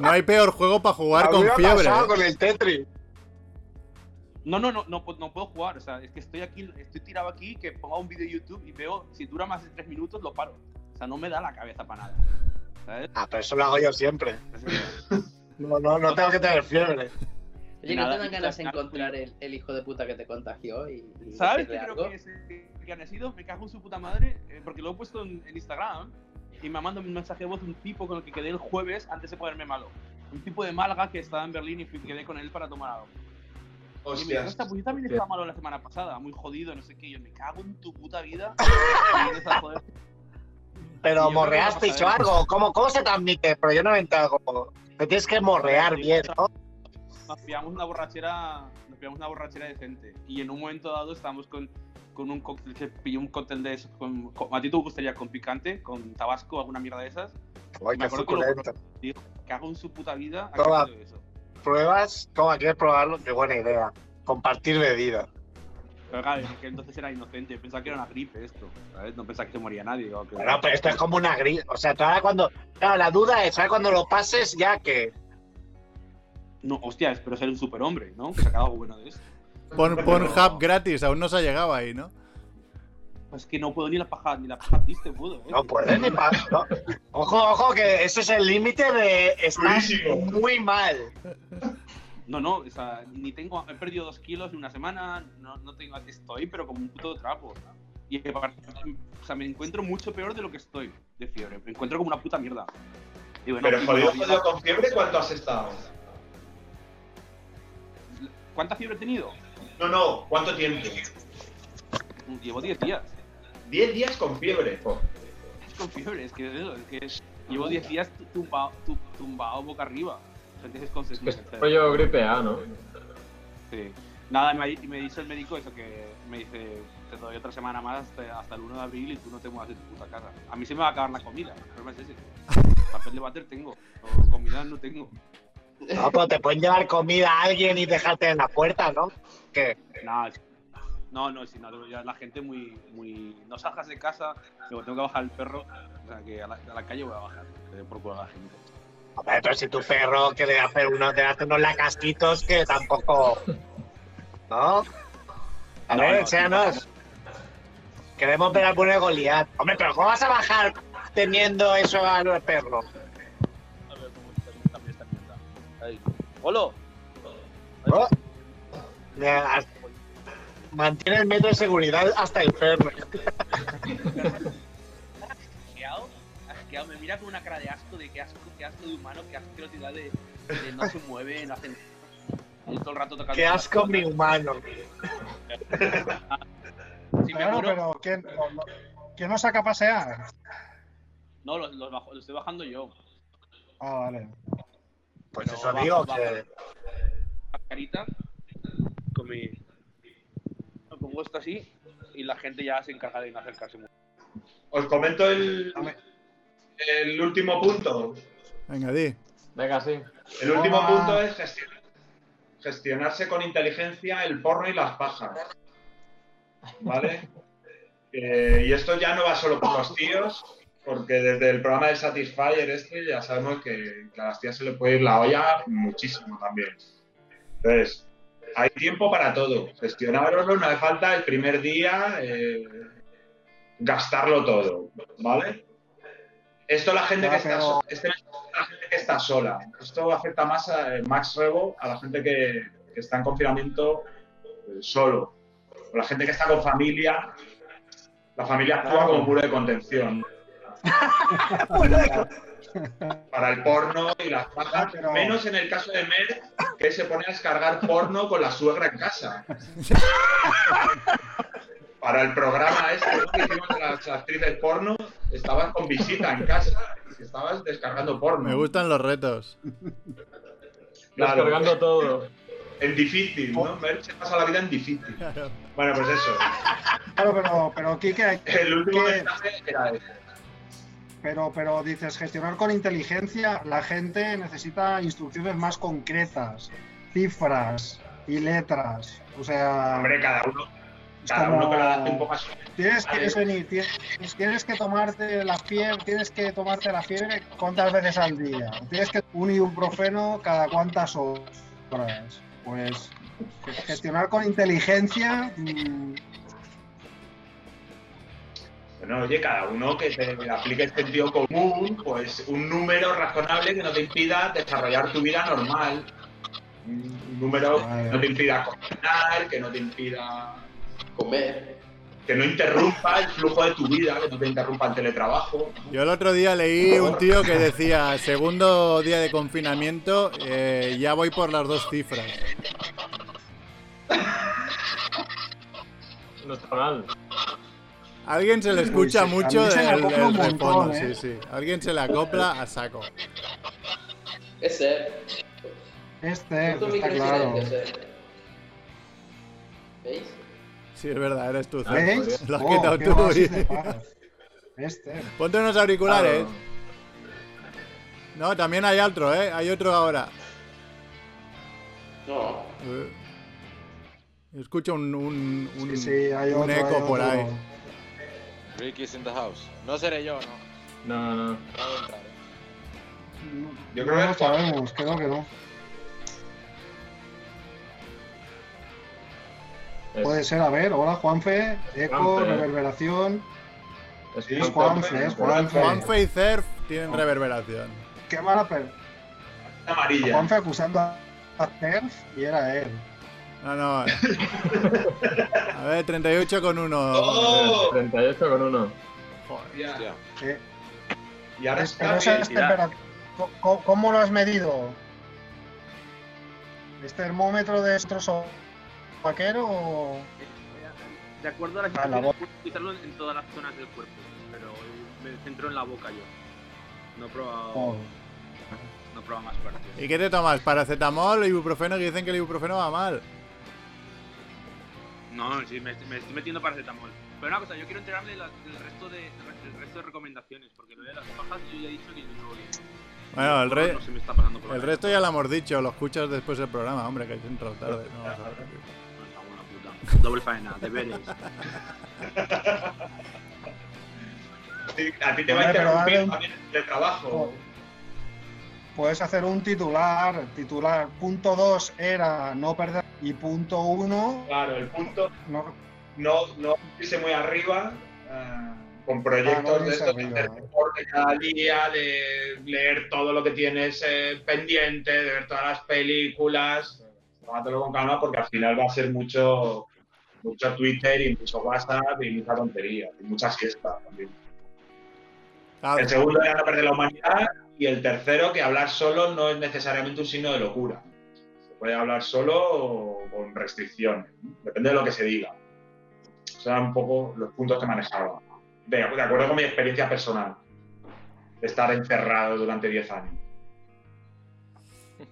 no hay peor juego para jugar con fiebre. pasado ¿eh? con el Tetris. No, no, no, no, pu- no puedo jugar. O sea, es que estoy aquí, estoy tirado aquí, que ponga un vídeo de YouTube y veo, si dura más de tres minutos, lo paro. O sea, no me da la cabeza para nada. ¿Sabes? Ah, pero eso lo hago yo siempre. No, no, no tengo que tener fiebre. Oye, ¿no te dan ganas de encontrar el, el hijo de puta que te contagió y, y ¿Sabes qué creo que, es, que han sido? Me cago en su puta madre, eh, porque lo he puesto en, en Instagram y me manda un mensaje de voz un tipo con el que quedé el jueves antes de ponerme malo. Un tipo de Málaga que estaba en Berlín y fui- quedé con él para tomar algo. Y me dijo, Hostias. "Hostia, pues yo también estaba malo la semana pasada, muy jodido, no sé qué. Y yo me cago en tu puta vida. Y. (laughs) Pero Y a pasar. algo. ¿Cómo, ¿Cómo se transmite? Pero yo no me enterado. Te tienes que morrear bien, ¿no? Nos pillamos una borrachera, nos pillamos una borrachera decente. Y en un momento dado estábamos con, con un cóctel, que pillé un cóctel de esos, con, con- a ti te gustaría con picante, con tabasco, alguna mierda de esas. Uy, Me qué acuerdo que lo. Digo, cago en su puta vida. Toma. de eso. ¿Pruebas? ¿Cómo quieres probarlo? Qué buena idea. Compartir bebida. Pero claro, es que entonces era inocente, pensaba que era una gripe esto, ¿sabes? No pensaba que se moría nadie. o que- Bueno, pero esto es como una gris. O sea, ahora cuando. Claro, la duda es, ahora cuando lo pases, ya que. No, hostia, espero ser un superhombre, ¿no? Que saca algo bueno de esto. Pon, pon hub gratis, aún no se ha llegado ahí, ¿no? Es que no puedo ni la paja, ni la paja triste puedo, ¿eh? No puedes ni pa- no. Ojo, ojo, que ese es el límite de. Estás muy mal. No, no, o sea, ni tengo, he perdido dos kilos en una semana, no, no tengo, estoy, pero como un puto trapo. Y aparte, o sea, me encuentro mucho peor de lo que estoy de fiebre, me encuentro como una puta mierda. Y bueno, Pero y jodido, no- jodido con fiebre, ¿cuánto has estado? ¿Cuánta fiebre he tenido? No, no, ¿cuánto tiempo? Llevo 10 días. 10 días con fiebre. jo. con fiebre, es que es eso, es que llevo 10 días tumbado, tu- tumbado boca arriba. Entonces, con Es que es rollo gripe A, ¿no? Sí. Nada, me, me dice el médico eso, que me dice, te doy otra semana más hasta, hasta el 1 de abril y tú no te muevas de tu puta casa. A mí se me va a acabar la comida, el problema es ese. Papel de váter tengo, comida no tengo. No, pero te pueden llevar comida a alguien y dejarte en la puerta, ¿no? ¿Qué? Es- no, no, si no, ya la gente muy, muy... No salgas de casa, luego tengo que bajar el perro, o sea que a la, a la calle voy a bajar, por a la gente. Hombre, pero si tu perro que le hace unos, te hace unos lacasquitos que tampoco. ¿No? A No, ver, no. Queremos ver alguno de Goliat. Hombre, pero ¿cómo vas a bajar teniendo eso al perro? Oh. Mira, Mantiene el metro de seguridad hasta el asqueado, me mira con una cara de asco, de qué asco, qué asco de humano, qué asquerosidad de, de no se mueve, no hace y todo el rato tocando. Qué asco mi humano. Si me Claro, muero- pero ¿quién, ¿quién nos saca a pasear? No, los, los bajo- los estoy bajando yo. Ah, vale. Pues eso bajo, digo, bajo. que. Carita, con mi. Me pongo esto así y la gente ya se encarga de no acercarse mucho. Os comento el, el último punto. Venga, di. Venga, sí. El último Ah. punto es gestionar- gestionarse con inteligencia el porno y las pajas. ¿Vale? (laughs) Eh, y esto ya no va solo por los tíos, porque desde el programa del Satisfyer este ya sabemos que, que a las tías se le puede ir la olla muchísimo también. Entonces, hay tiempo para todo. Gestionarlo, no hace falta el primer día eh, gastarlo todo, ¿vale? Esto la gente que está so- este- la gente que está sola. Esto afecta más a eh, Max Rebo, a la gente que, que está en confinamiento eh, solo. O la gente que está con familia. La familia actúa como muro de contención. Para el porno y las pajas, Pero- menos en el caso de Mer, que se pone a descargar porno con la suegra en casa. Para el programa este ¿no? que hicimos de las actrices porno, estabas con visita en casa. y Estabas descargando porno. Me gustan los retos. Claro. Descargando todo. En difícil, ¿no? Mer se pasa la vida en difícil. Bueno, pues eso. Claro, pero, pero Kike, El último ¿Qué? mensaje era ese. Pero, pero dices, gestionar con inteligencia, la gente necesita instrucciones más concretas, cifras y letras. O sea, Hombre, cada uno, cada uno que lo adapte un poco a su. Tienes que venir, tienes, tienes que tomarte la fiebre, tienes que tomarte la fiebre cuántas veces al día. Tienes que un ibuprofeno cada cuántas horas. Pues gestionar con inteligencia, mm, Bueno, oye, cada uno que te aplique el sentido común, pues un número razonable que no te impida desarrollar tu vida normal. Un número que no te impida cocinar, que no te impida. Comer. que no interrumpa el flujo de tu vida, que no te interrumpa el teletrabajo. Yo el otro día leí un tío que decía, segundo día de confinamiento, eh, ya voy por las dos cifras. No está mal. Alguien se le escucha sí, mucho del, del montón, ¿eh? sí, sí. Alguien se le acopla a saco. Es ser. Este, está claro. ¿eh? ¿Veis? Sí, es verdad, eres tú. ¿Veis? Lo has Oh, quitado tú. y-. Este. Ponte unos auriculares. Claro. No, también hay otro, ¿eh? Hay otro ahora. No. Eh, Escucho un, un, un, Sí, sí, hay un otro. eco hay por otro. ahí. Ricky's in the house. No seré yo, no. No, no. Entrar, ¿eh? Yo no creo lo que- sabemos, creo que no. Es, Puede ser, a ver, hola Juanfe, eco, Juanfe. reverberación. es Sí, Es Juanfe. Juanfe, es Juanfe. Juanfe y Cerf tienen reverberación. Qué mala per... amarilla. Juanfe acusando a a Cerf y era él. No, no. A ver, 38 con 1. ¡Oh! 38 con 1. Hostia. Hostia. Eh, Y ahora es- pero está esa es bien. tempera- co- co- ¿Cómo lo has medido? ¿Es termómetro de estroso vaquero o...? De acuerdo a las Ah, la instrucciones, boca. puedo utilizarlo en todas las zonas del cuerpo, pero me centro en la boca yo. No he probado, o- no he probado más partes. ¿Y qué te tomas? ¿Paracetamol o ibuprofeno? Que dicen que el ibuprofeno va mal. No, sí, me, me estoy metiendo paracetamol. Pero una cosa, yo quiero enterarme del resto de, del resto de recomendaciones, porque lo de las pajas yo ya he dicho que no lo he visto. Bueno, el, re- No se me está pasando por la el resto ya lo hemos dicho. Lo escuchas después del programa. Hombre, que has entrado tarde. No vas a repetir. No, está buena puta. Doble faena, deberes. (laughs) A ti te va a interrumpir también el trabajo. Puedes hacer un titular, titular punto 2 era no perder y punto 1 Claro, el punto no, no, no irse muy arriba ah, con Ah, proyectos no de estos, de deporte cada día, de leer todo lo que tienes eh, pendiente, de ver todas las películas. Tómatelo con calma porque al final va a ser mucho, mucho Twitter y mucho WhatsApp y mucha tontería y mucha siesta también. Claro. El segundo era no perder la humanidad y el tercero que hablar solo no es necesariamente un signo de locura. Se puede hablar solo o con restricciones, ¿no? depende de lo que se diga. Esos eran un poco los puntos que manejaba. De, de acuerdo con mi experiencia personal, de estar encerrado durante 10 años. (laughs)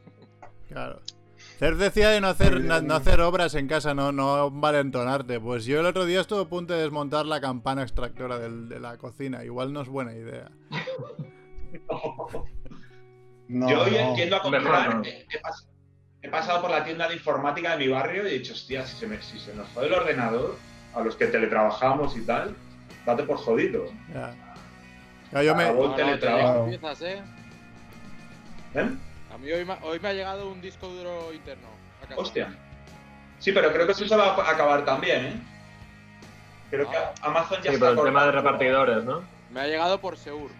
Claro. Cerf decía de no hacer, no, no hacer obras en casa, no, no valentonarte. Pues yo el otro día estuve a punto de desmontar la campana extractora del- de la cocina. Igual no es buena idea. (laughs) no, Yo hoy no. entiendo a Mejor comprar. no. He, he pas- he pasado por la tienda de informática de mi barrio y he dicho, hostia, si se, me- si se nos fue el ordenador, a los que teletrabajamos y tal, date por jodido. Ya. Ya, yo me, teletrabajo. empiezas, ¿eh? ¿Eh? A mí hoy me, hoy me ha llegado un disco duro interno. a casa. Hostia. Sí, pero creo que eso se va a acabar también, ¿eh? Creo que Amazon ya Sí, está pero el tema de repartidores, ¿no? Me ha llegado por Seur.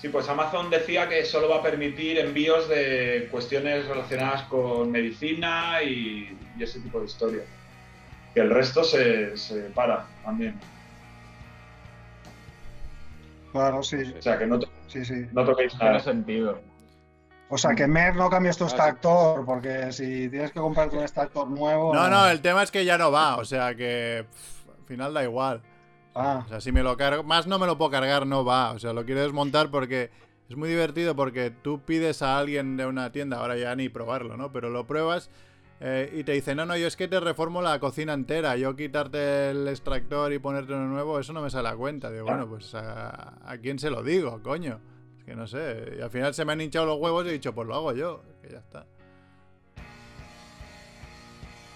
Sí, pues Amazon decía que solo va a permitir envíos de cuestiones relacionadas con medicina y, y ese tipo de historias. Que el resto se, se para también. Claro, sí, O sea, que no, to- sí, sí. no toquéis Tiene nada. sentido. O sea, que Mer no cambies tu Ah, extractor, porque si tienes que comprarte un extractor nuevo... no, no, el tema es que ya no va. O sea que pff, al final da igual. Ah, O sea, si me lo cargo, más no me lo puedo cargar, no va. O sea, lo quiero desmontar porque es muy divertido porque tú pides a alguien de una tienda, ahora ya ni probarlo, ¿no? Pero lo pruebas eh, y te dice, no, no, yo es que te reformo la cocina entera. Yo quitarte el extractor y ponerte uno nuevo, eso no me sale a cuenta. Digo, bueno, pues a, ¿a quién se lo digo, coño? Es que no sé. Y al final se me han hinchado los huevos y he dicho, pues lo hago yo. Que ya está.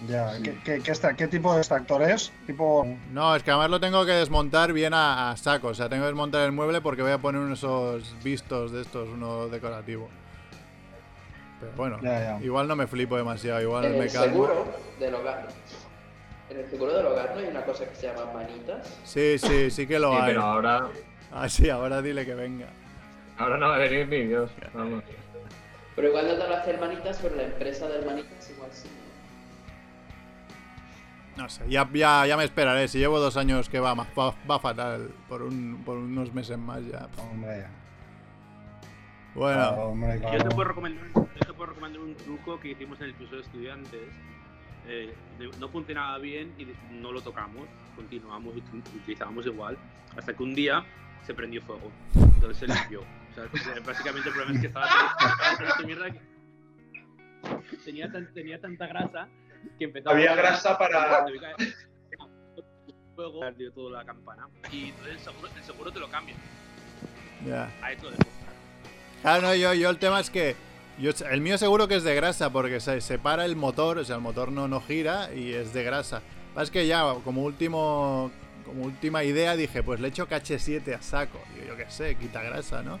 Ya. ¿Qué, qué, qué qué tipo de extractor es? Tipo... No, es que además lo tengo que desmontar bien a, a saco. O sea, tengo que desmontar el mueble porque voy a poner uno de esos vistos de estos, uno decorativo. Pero bueno, Ya, ya. igual no me flipo demasiado, igual En me el calmo. seguro del hogar. En el seguro del hogar no hay una cosa que se llama manitas. Sí, sí, sí que lo Sí, hay. pero ahora, Ah, sí, ahora dile que venga. ahora no va a venir ni Dios. Vamos. Pero igual no te lo hace el manitas, pero la empresa del manitas sí. No sé, ya, ya, ya me esperaré. Si llevo dos años que va, va, va fatal, por, un, por unos meses más ya. Hombre, Bueno, claro, hombre, Yo te, puedo recomendar, yo te puedo recomendar un truco que hicimos en el curso de estudiantes. Eh, no funcionaba bien y no lo tocamos, continuamos, ut- utilizábamos igual, hasta que un día se prendió fuego. Entonces se limpió. O sea, básicamente el problema es que estaba (laughs) tenía tanta grasa que Había grasa para- Luego perdió toda la campana. Y entonces el seguro, el seguro te lo cambia. Ya. Lo dejo. Claro, no, yo, yo el tema es que. Yo, el mío seguro que es de grasa porque se separa el motor, o sea, el motor no, no gira y es de grasa. Es que ya, como último. Como última idea dije, pues le echo KH7 a saco. Digo, yo qué sé, quita grasa, ¿no?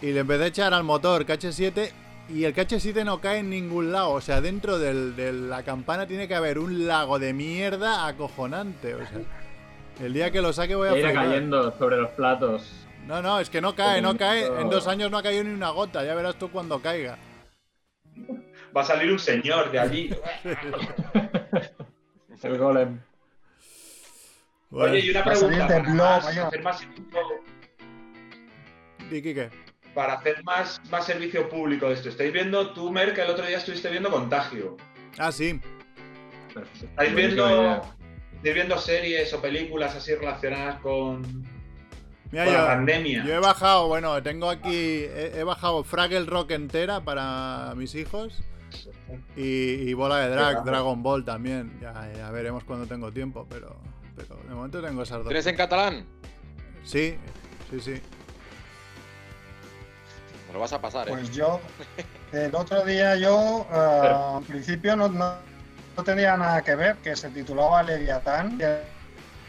Y le empecé a echar al motor KH7 y el KH7 no cae en ningún lado. O sea, dentro del- de la campana tiene que haber un lago de mierda acojonante. O sea, el día que lo saque voy a irá cayendo sobre los platos. No, no, es que no cae, no cae. En dos años no ha caído ni una gota. Ya verás tú cuando caiga. Va a salir un señor de allí. (laughs) El golem. Oye, y una Va a salir pregunta. blog, hacer más, ¿qué? Para hacer más, más servicio público de esto. ¿Estáis viendo? Tú, Mer, que el otro día estuviste viendo Contagio. Ah, sí. ¿Estáis viendo, estáis viendo series o películas así relacionadas con, Mira, con yo, la pandemia? yo he bajado, bueno, tengo aquí, he, he bajado Fraggle Rock entera para mis hijos. Y, y Bola de Drag. Dragon Ball también. Ya, ya veremos cuando tengo tiempo, pero, pero de momento tengo esas dos. ¿Tienes en catalán? Sí, sí, sí. Lo vas a pasar, ¿eh? Pues yo, (laughs) el otro día yo, en principio no, no, no tenía nada que ver, que se titulaba Leviatán, del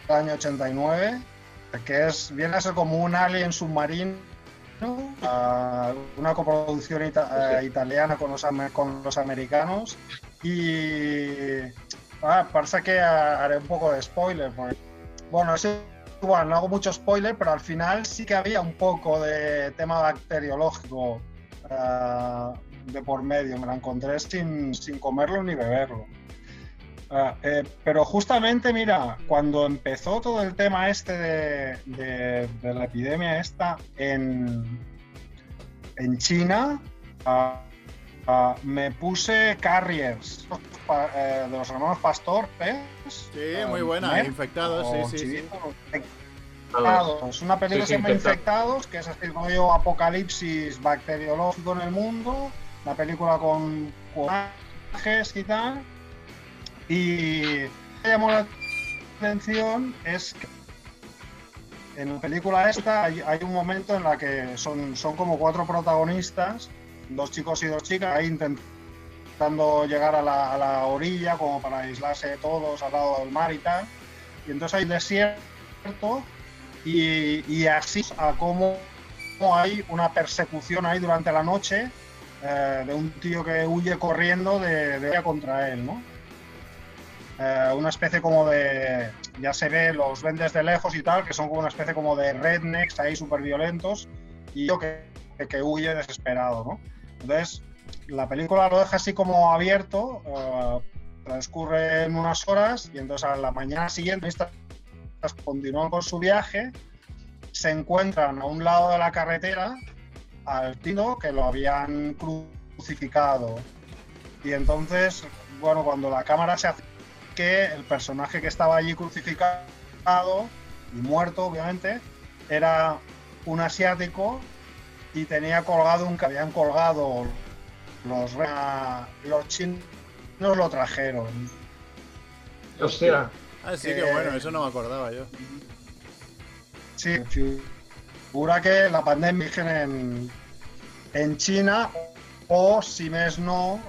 año 89, que es, viene a ser como un alien submarino, eh, una coproducción ita- eh, italiana con los, con los americanos, y ah, pasa que haré un poco de spoiler, porque, bueno, es igual, no hago mucho spoiler, pero al final sí que había un poco de tema bacteriológico ah, de por medio. Me la encontré sin, sin comerlo ni beberlo. Ah, eh, pero justamente, mira, cuando empezó todo el tema este de, de- de la epidemia esta en, en China, ah, ah, me puse Carriers eh, de los hermanos Pastor, ¿ves? Sí, muy buena, Infectados, sí, sí, sí. Infectados. Una película Sí, que sí, se llama Infectados. Que es así rollo apocalipsis bacteriológico en el mundo. La película con personajes y tal. Y lo que llamó la atención es que en la película esta hay, hay un momento en la que son, son como cuatro protagonistas, dos chicos y dos chicas, ahí intentando llegar a la, a la orilla como para aislarse todos al lado del mar y tal. Y entonces hay desierto y, y así a cómo, hay una persecución ahí durante la noche eh, de un tío que huye corriendo de, de contra él, ¿no? Eh, una especie como de, ya se ve, los ven desde lejos y tal, que son como una especie como de rednecks ahí súper violentos y yo que, que huye desesperado, ¿no? Entonces, la película lo deja así como abierto, eh, transcurre en unas horas y entonces a la mañana siguiente continúan con su viaje, se encuentran a un lado de la carretera al tío que lo habían crucificado. Y entonces, bueno, cuando la cámara se hace que el personaje que estaba allí crucificado y muerto, obviamente, era un asiático y tenía colgado un que habían colgado los, re- los chinos lo trajeron. Hostia. Ah, sí, qué bueno, eso no me acordaba yo. Sí, figura que la pandemia en, en China o si mes no,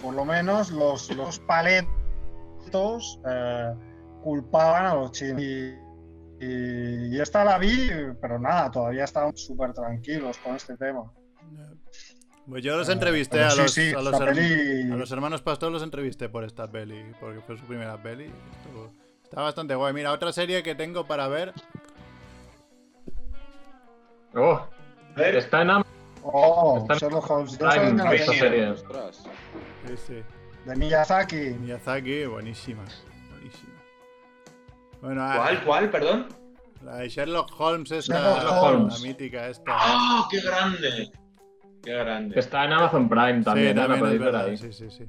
por lo menos los, los paletos eh, culpaban a los chinos. Y, y- y esta la vi, pero nada, todavía estaban súper tranquilos con este tema. Pues yo los Eh, entrevisté pero a, sí, los, sí, a, los la her- peli- a los hermanos Pastor, los entrevisté por esta peli, porque fue su primera peli. Estuvo- Está bastante guay. Mira, otra serie que tengo para ver. Oh, está en Amazon. Oh, Está en Sherlock Holmes. Yo esta tenía. serie. Sí, sí. De Miyazaki. Miyazaki, buenísima. Buenísima. Bueno, ah, ¿Cuál, cuál, perdón? La de Sherlock Holmes, esta. Sherlock Holmes. La mítica esta. ¡Ah, qué grande! ¡Qué grande! Está en Amazon Prime también, sí, ¿eh? También es verdad, ahí. sí, sí, sí.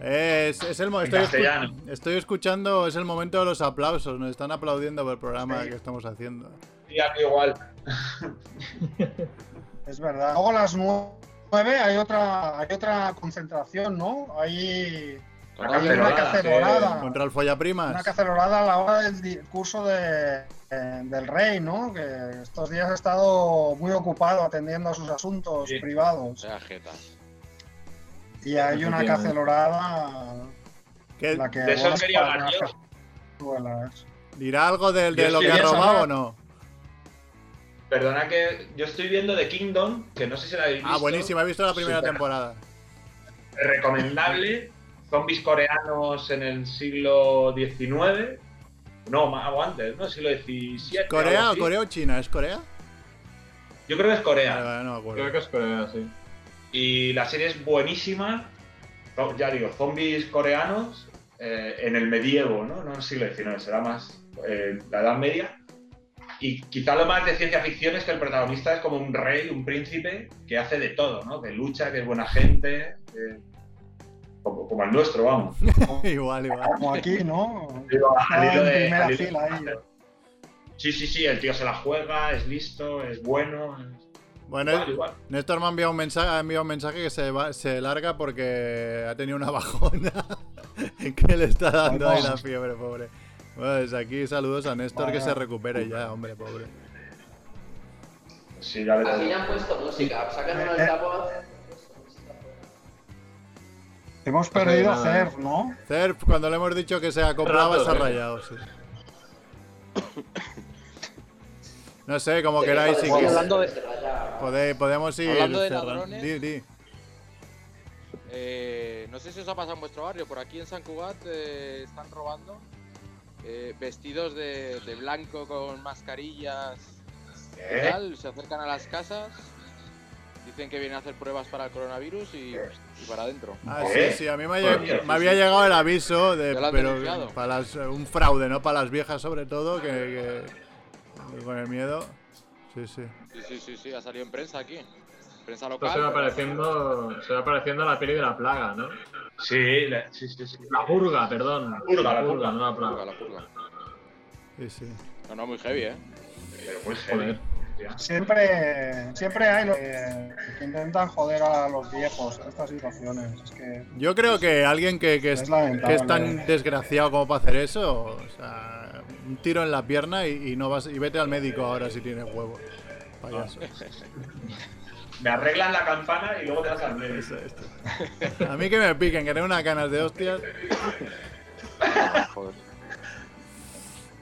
Es, es el estoy, escu- estoy escuchando, es el momento de los aplausos. Nos están aplaudiendo por el programa que estamos haciendo. Sí, aquí igual. Es verdad. Luego las 9 hay otra, hay otra concentración, ¿no? Hay, Una hay una cacerolada. Contra el follaprimas. Una cacerolada a la hora del di- curso de, eh, del rey, ¿no? Que estos días ha estado muy ocupado atendiendo a sus asuntos Sí. privados. Sea jetas. Y hay una cacerolada ¿Qué- la que... De eso quería hablar yo. ¿Dirá algo de, de lo que ha robado o no? Perdona que yo estoy viendo The Kingdom, que no sé si la habéis visto. Ah, buenísima, he visto la primera temporada. Recomendable. Zombies coreanos en el siglo XIX. No, más o antes, ¿no? Siglo XVII. ¿Corea o. Corea o China? ¿Es Corea? Yo creo que es Corea. Vale, vale, no me acuerdo. Creo que es Corea, sí. Y la serie es buenísima. Ya digo, zombies coreanos eh, en el medievo, ¿no? No en el siglo XIX, será más eh, la Edad Media. Y quizá lo más de ciencia ficción es que el protagonista es como un rey, un príncipe, que hace de todo, ¿no? Que lucha, que es buena gente. que- como, como el nuestro, vamos. (laughs) igual, igual. Como aquí, ¿no? Primera fila ahí. Sí, sí, sí, el tío se la juega, es listo, es bueno. es- Bueno, Igual, igual. Néstor me ha enviado un mensaje, ha enviado un mensaje que se, va- se larga porque ha tenido una (laughs) bajona (laughs) que le está dando ahí la fiebre, pobre. Bueno, desde aquí saludos a Néstor que se recupere ya, hombre, pobre. Sí, ya Aquí le han puesto música, sacan un Eh, Hemos perdido a. Cerf, ¿no? Cerf, cuando le hemos dicho que se acoplaba, Rato, se ha ¿eh? rayado, sí. No sé, como ¿De qué queráis, si hablando de- podemos ir Hablando de cerrando. ladrones. Di, di. Eh, no sé si os ha pasado en vuestro barrio, por aquí en San Cugat eh, están robando eh, vestidos de, de blanco con mascarillas y ¿Eh? tal, se acercan a las casas, dicen que vienen a hacer pruebas para el coronavirus y, y para adentro. Ah, ¿Eh? sí, sí, a mí me, ha lleg- me había llegado el aviso, de, Ya lo han pero denunciado. para las, un fraude, ¿no? Para las viejas sobre todo, que, que- con el miedo. Sí, sí. Sí, sí, sí, sí, ha salido en prensa aquí. Prensa Esto local. se va pareciendo, se va pareciendo a la peli de la plaga, ¿no? Sí, la- sí, sí, sí. La purga, perdón. La purga, la purga. no la La plaga. purga, la purga. sí, sí. No, no, muy heavy, ¿eh? Pero muy heavy. Joder. Siempre, siempre hay los que, que intentan joder a los viejos en estas situaciones. Es que Yo creo que alguien que, que es, Es lamentable. que es tan desgraciado como para hacer eso, o sea, un tiro en la pierna y, y no vas y vete al médico ahora si tienes huevos. Payaso. Me arreglan la campana y luego te vas al médico. A mí que me piquen, que tengo unas ganas de hostias. Joder.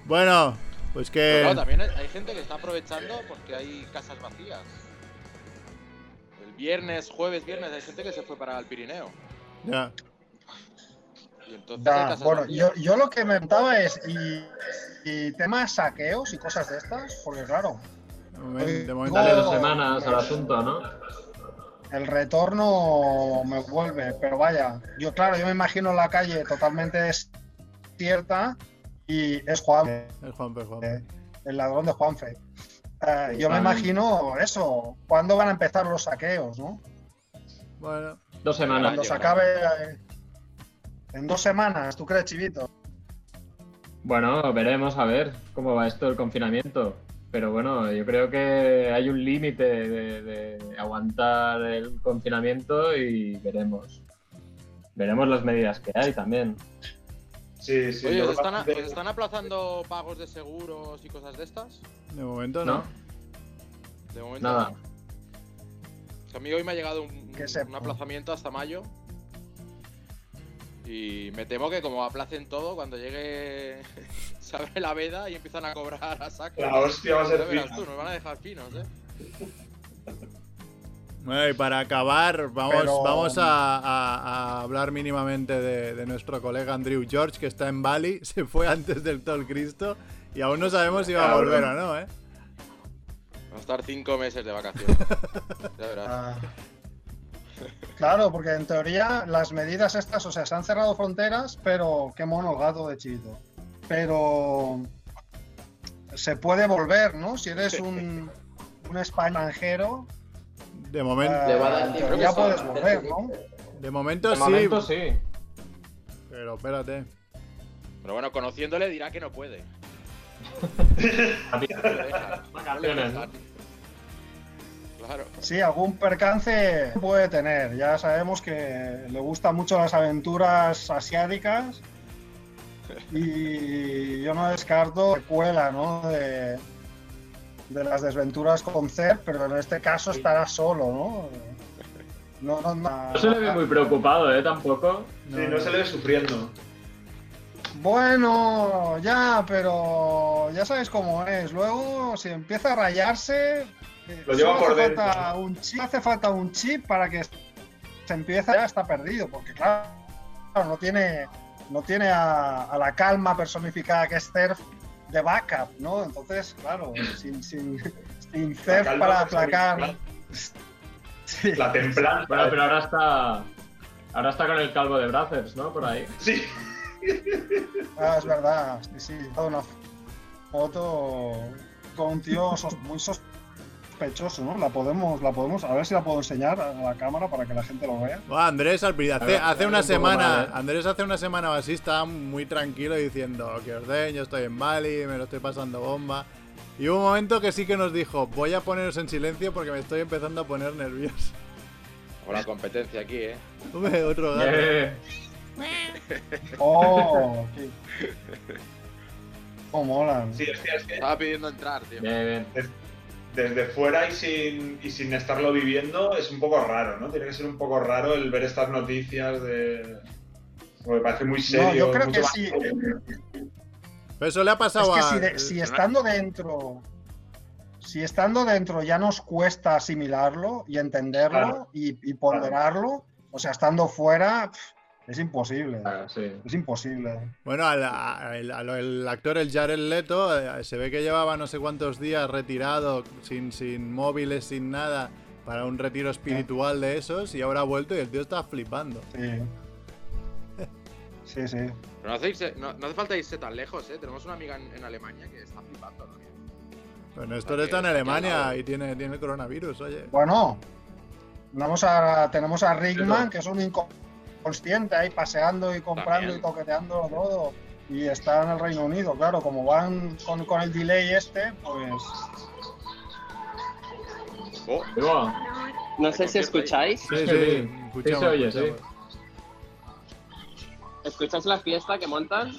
Bueno, pues Pero que. claro, también hay, hay gente que está aprovechando porque hay casas vacías. El viernes, jueves, viernes, hay gente que se fue para el Pirineo. Ya. Y entonces hay Ya, casas bueno, vacías. yo, yo lo que me preguntaba es, ¿y, y temas saqueos y cosas de estas? Porque claro, De momento, de momento Dale dos semanas al asunto, ¿no? el retorno me vuelve, pero vaya, yo claro, yo me imagino la calle totalmente desierta y es Juan, el Juanpe, Juanpe. el ladrón de Juanfe. Eh, yo me Vale. imagino eso, ¿cuándo van a empezar los saqueos, no? Bueno, Dos semanas. Cuando se acabe eh, en dos semanas, ¿tú crees, Chivito? Bueno, veremos a ver cómo va esto del confinamiento. Pero bueno, yo creo que hay un límite de, de aguantar el confinamiento y veremos. Veremos las medidas que hay también. Sí, sí. Oye, ¿os están, a- que pasa os están aplazando pagos de seguros y cosas de estas? de momento no. ¿No? De momento Nada. no. A mí hoy me ha llegado un, un aplazamiento hasta mayo. Y me temo que como aplacen todo, cuando llegue (laughs) se abre la veda y empiezan a cobrar a saco. La hostia va a ser fina. tú, nos van a dejar finos, ¿eh? Bueno, y para acabar, vamos, Pero- vamos a, a- a hablar mínimamente de, de nuestro colega Andrew George, que está en Bali, (laughs) se fue antes del Tol Cristo y aún no sabemos si va a volver o no, ¿eh? Va a estar cinco meses de vacaciones. ya verás. Ah. Claro, porque en teoría las medidas estas, o sea, se han cerrado fronteras, pero qué mono el gato de Chito. Pero se puede volver, ¿no? Si eres un, un extranjero, De momento, eh, Le va a dar en tiempo teoría que puedes volver, ¿no? de momento De sí, momento sí. pero espérate. Pero bueno, conociéndole dirá que no puede. (laughs) Claro. Sí, algún percance puede tener. Ya sabemos que le gustan mucho las aventuras asiáticas. Y yo no descarto secuela, ¿no? De, de las desventuras con Cer, pero en este caso estará solo, ¿no? No, no, no. No se le ve muy preocupado, ¿eh? Tampoco. Sí, no se le ve sufriendo. Bueno, ya, pero ya sabes cómo es. Luego, si empieza a rayarse, eh, Lo lleva solo por hace dentro. falta un chip, hace falta un chip para que se empiece ya está perdido, porque claro, no tiene, no tiene a, a la calma personificada que es Cerf de backup, ¿no? Entonces, claro, sin, sin, sin calma para aplacar. Sí. La templanza. Bueno, pero ahora está. Ahora está con el calvo de Brazzers, ¿no? Por ahí. Sí. Ah, es verdad, sí, sí. He dado una foto con un tío sos- muy sospechoso, ¿no? La podemos, la podemos, a ver si la puedo enseñar a la cámara para que la gente lo vea. Andrés, al pri- hace, ver, hace un una semana, mal, ¿eh? Andrés hace una semana o así estaba muy tranquilo diciendo que os den, yo estoy en Bali, me lo estoy pasando bomba. Y hubo un momento que sí que nos dijo, voy a poneros en silencio porque me estoy empezando a poner nervioso. (laughs) Con la competencia aquí, ¿eh? Hombre, otro gato. Eh, ¡Oh! qué- (laughs) ¡Cómo molan! Sí, es que, es que Estaba pidiendo entrar, tío. bien, bien. Desde fuera y sin, y sin estarlo viviendo es un poco raro, ¿no? Tiene que ser un poco raro el ver estas noticias de. Me parece muy serio. No, yo creo que sí. Pero eso le ha Es pasado que a... si, de- si estando dentro, si estando dentro ya nos cuesta asimilarlo y entenderlo Claro. y, y ponderarlo, o sea, estando fuera, es imposible. Ah, sí. Es imposible. Bueno, al, al- al- el actor, el Jared Leto, eh, se ve que llevaba no sé cuántos días retirado, sin, sin móviles, sin nada, para un retiro espiritual de esos, y ahora ha vuelto y el tío está flipando. Sí. Sí, sí. Pero no, hacéis- no- no hace falta irse tan lejos, ¿eh? Tenemos una amiga en, en Alemania que está flipando también. Bueno, esto Aquí- está en Alemania y tiene, tiene el coronavirus, oye. Bueno, vamos a, tenemos a Rickman, que es un inconsciente ahí paseando y comprando También. y toqueteando todo. Y está en el Reino Unido, claro, como van con, con el delay este, pues Oh, No sé si escucháis. Sí, Sí, sí, sí. escuchamos, Sí se oye, sí. escuchamos. ¿Escucháis la fiesta que montan?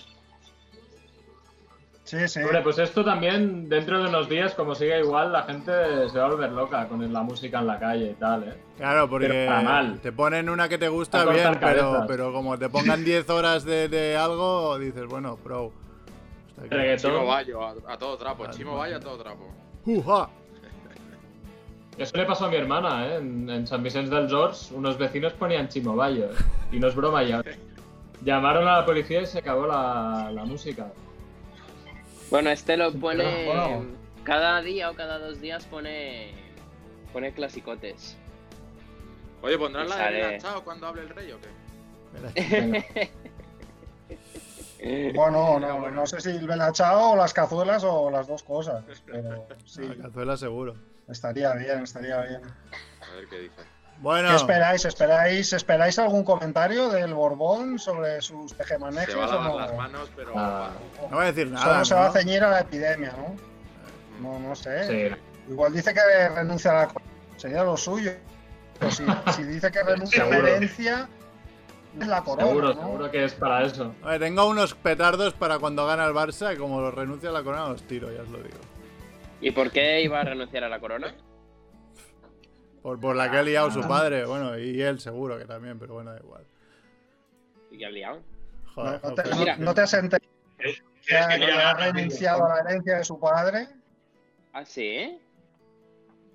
Sí, sí. Hombre, pues esto también, dentro de unos días, como siga igual, la gente se va a volver loca con la música en la calle y tal, ¿eh? Claro, porque mal. te ponen una que te gusta bien, pero, pero como te pongan 10 horas de, de algo, dices, bueno, pro. Chimo Bayo, a, a todo trapo. Vale, Chimo. Bayo a todo trapo. Uja. Eso le pasó a mi hermana, ¿eh? En, en San Vicente del George, unos vecinos ponían chimobayo. ¿eh? Y no es broma ya. Llamaron a la policía y se acabó la, la música. Bueno, este lo pone. bueno. Cada día o cada dos días pone. Pone clasicotes. Oye, ¿pondrán la de Sale. Chao cuando hable el rey o qué? (laughs) Bueno, no, no sé si el Belachao o las cazuelas o las dos cosas, pero (laughs) sí, La cazuela seguro. estaría bien, estaría bien. A ver qué dice. Bueno, ¿Qué esperáis? ¿Esperáis esperáis algún comentario del Borbón sobre sus Se tejemanejes va a o lavar no? las manos, pero. Ah, no voy a decir nada. Solo se va a ¿no? ceñir a la epidemia, ¿no? No, no sé. sí. Igual dice que renuncia a la sería lo suyo. Pero si, (laughs) si dice que renuncia a la herencia, es la corona, Seguro, ¿no? seguro que es para eso. A ver, tengo unos petardos para cuando gana el Barça y como los renuncia a la corona los tiro, ya os lo digo. ¿Y por qué iba a renunciar a la corona? Por, por la que ha liado Ah. su padre, bueno, y él seguro que también, pero bueno, da igual. ¿Y qué ha liado? No, Joder, no te, joder. Mira. no- no te has enterado que ¿Quieres ha, te renunciado a la herencia de su padre? ¿Ah, sí?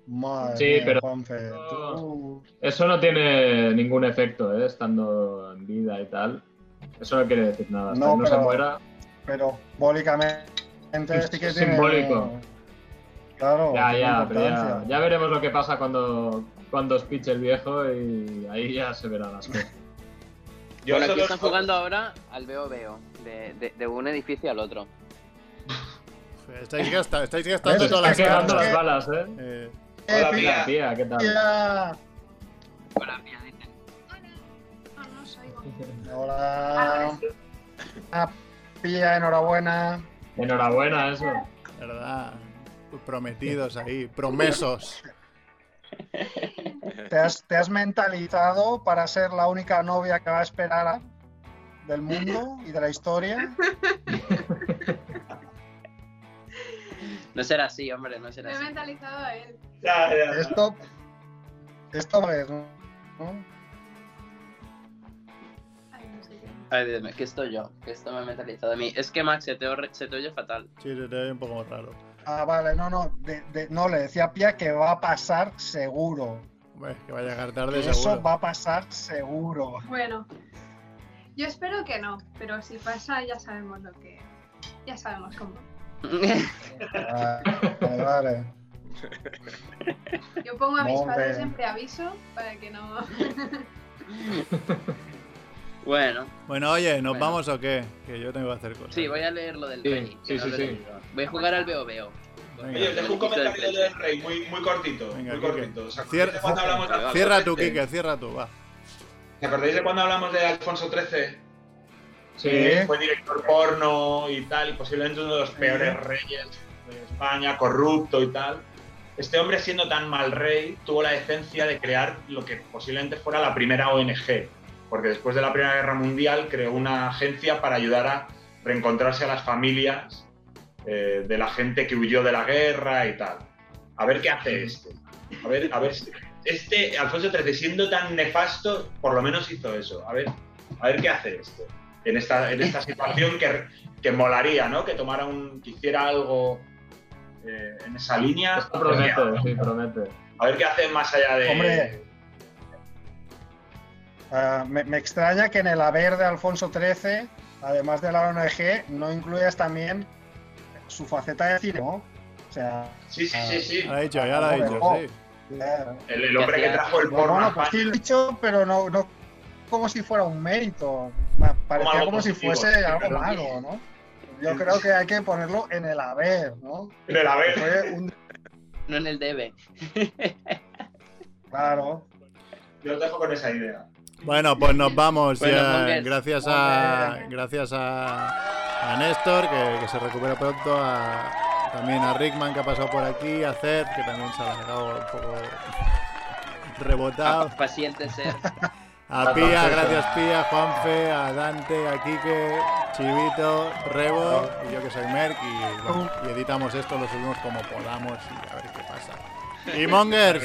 Madre Sí, mía, pero- Juanfe, tú- Eso no tiene ningún efecto, ¿eh? Estando en vida y tal. Eso no quiere decir nada. Hasta No, que no se pero- muera. pero simbólicamente sí que Es tiene... simbólico. Claro, Ya, ya, pero ya, ya veremos lo que pasa cuando, cuando os piche el viejo y ahí ya se verán las cosas. Yo bueno, aquí están jugando ahora al veo veo, de, de, de un edificio al otro. Estáis, gasta- estáis gastando ¿Ves? todas las cartas. las balas, ¿eh? Eh, Hola, Eh, Pía. Tía, ¿qué tal? Pía. Hola, Pía, dicen. Hola. Ah, Pía, enhorabuena. Enhorabuena, eso. ¿Verdad? Prometidos ahí, promesos. ¿Te has, te has mentalizado para ser la única novia que va a esperar a- del mundo y de la historia? No será así, hombre, no Me será he así. mentalizado a él. Esto, esto es, ¿no? Ay, no sé qué. Ay, Dios mío, que esto yo, que esto me ha mentalizado a mí. Es que Max, se te, oye- se te oye fatal. Sí, se te ve un poco raro. Ah, vale, no, no, de- de- no, le decía a Pia que va a pasar seguro. Hombre, que va a llegar tarde Eso seguro. va a pasar seguro. Bueno, yo espero que no, pero si pasa ya sabemos lo que. Ya sabemos cómo. Ah, Vale, vale. Yo pongo a mis Hombre. padres en preaviso para que no. (laughs) Bueno, Bueno, oye, ¿nos Bueno. vamos o qué? Que yo tengo que hacer cosas. sí, voy a leer lo del Sí, rey. sí, no sí, sí. Voy a jugar al Veo Veo. Venga. Oye, os dejo un comentario del rey muy, muy cortito. Venga, muy Quique. cortito. ¿Os acordáis Cierra, de cuando hablamos de Alfonso cierra tú? Kike, cierra tú, va. ¿Os acordáis de cuando hablamos de Alfonso XIII? Sí. Que fue director porno y tal, y posiblemente uno de los peores reyes de España, corrupto y tal. Este hombre, siendo tan mal rey, tuvo la decencia de crear lo que posiblemente fuera la primera ONG, porque después de la Primera Guerra Mundial creó una agencia para ayudar a reencontrarse a las familias eh, de la gente que huyó de la guerra y tal. A ver qué hace este. A ver, a ver, si- este Alfonso XIII, siendo tan nefasto, por lo menos hizo eso. A ver, a ver qué hace este en esta, en esta situación que, que molaría, ¿no? Que tomara un, que hiciera algo eh, en esa línea. Esto promete, sí, promete. A ver qué hace más allá de. Hombre. Ah, me, me extraña que en el haber de Alfonso XIII, además de la ONG, no incluyas también su faceta de cine, ¿no? O sea. Sí, sí, sí, sí. Ya lo ha dicho, ya lo ha dicho, sí. El, el hombre que trajo el porno bueno, pues sí lo he dicho, pero no, no como si fuera un mérito. Parecía como si fuese sí, algo malo, ¿no? Yo creo que hay que ponerlo en el haber, ¿no? En el haber. Fue un- No en el debe. Claro. Yo os dejo con esa idea. Bueno, pues nos vamos Bueno, ya. Gracias a gracias a, a Néstor, que, que se recupera pronto, a, también a Rickman que ha pasado por aquí, a Zed, que también se ha alargado un poco rebotado. Paciente ser. A Pía, gracias Pía, Juanfe, a Dante, a Quique, Chivito, Rebo y yo que soy Merck y, bueno, y editamos esto, lo subimos como podamos y a ver qué. Y Mongers,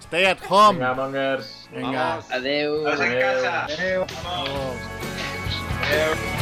stay at home. Venga, Mongers. Venga. Adeu. Estás en casa. Vamos. Adeu.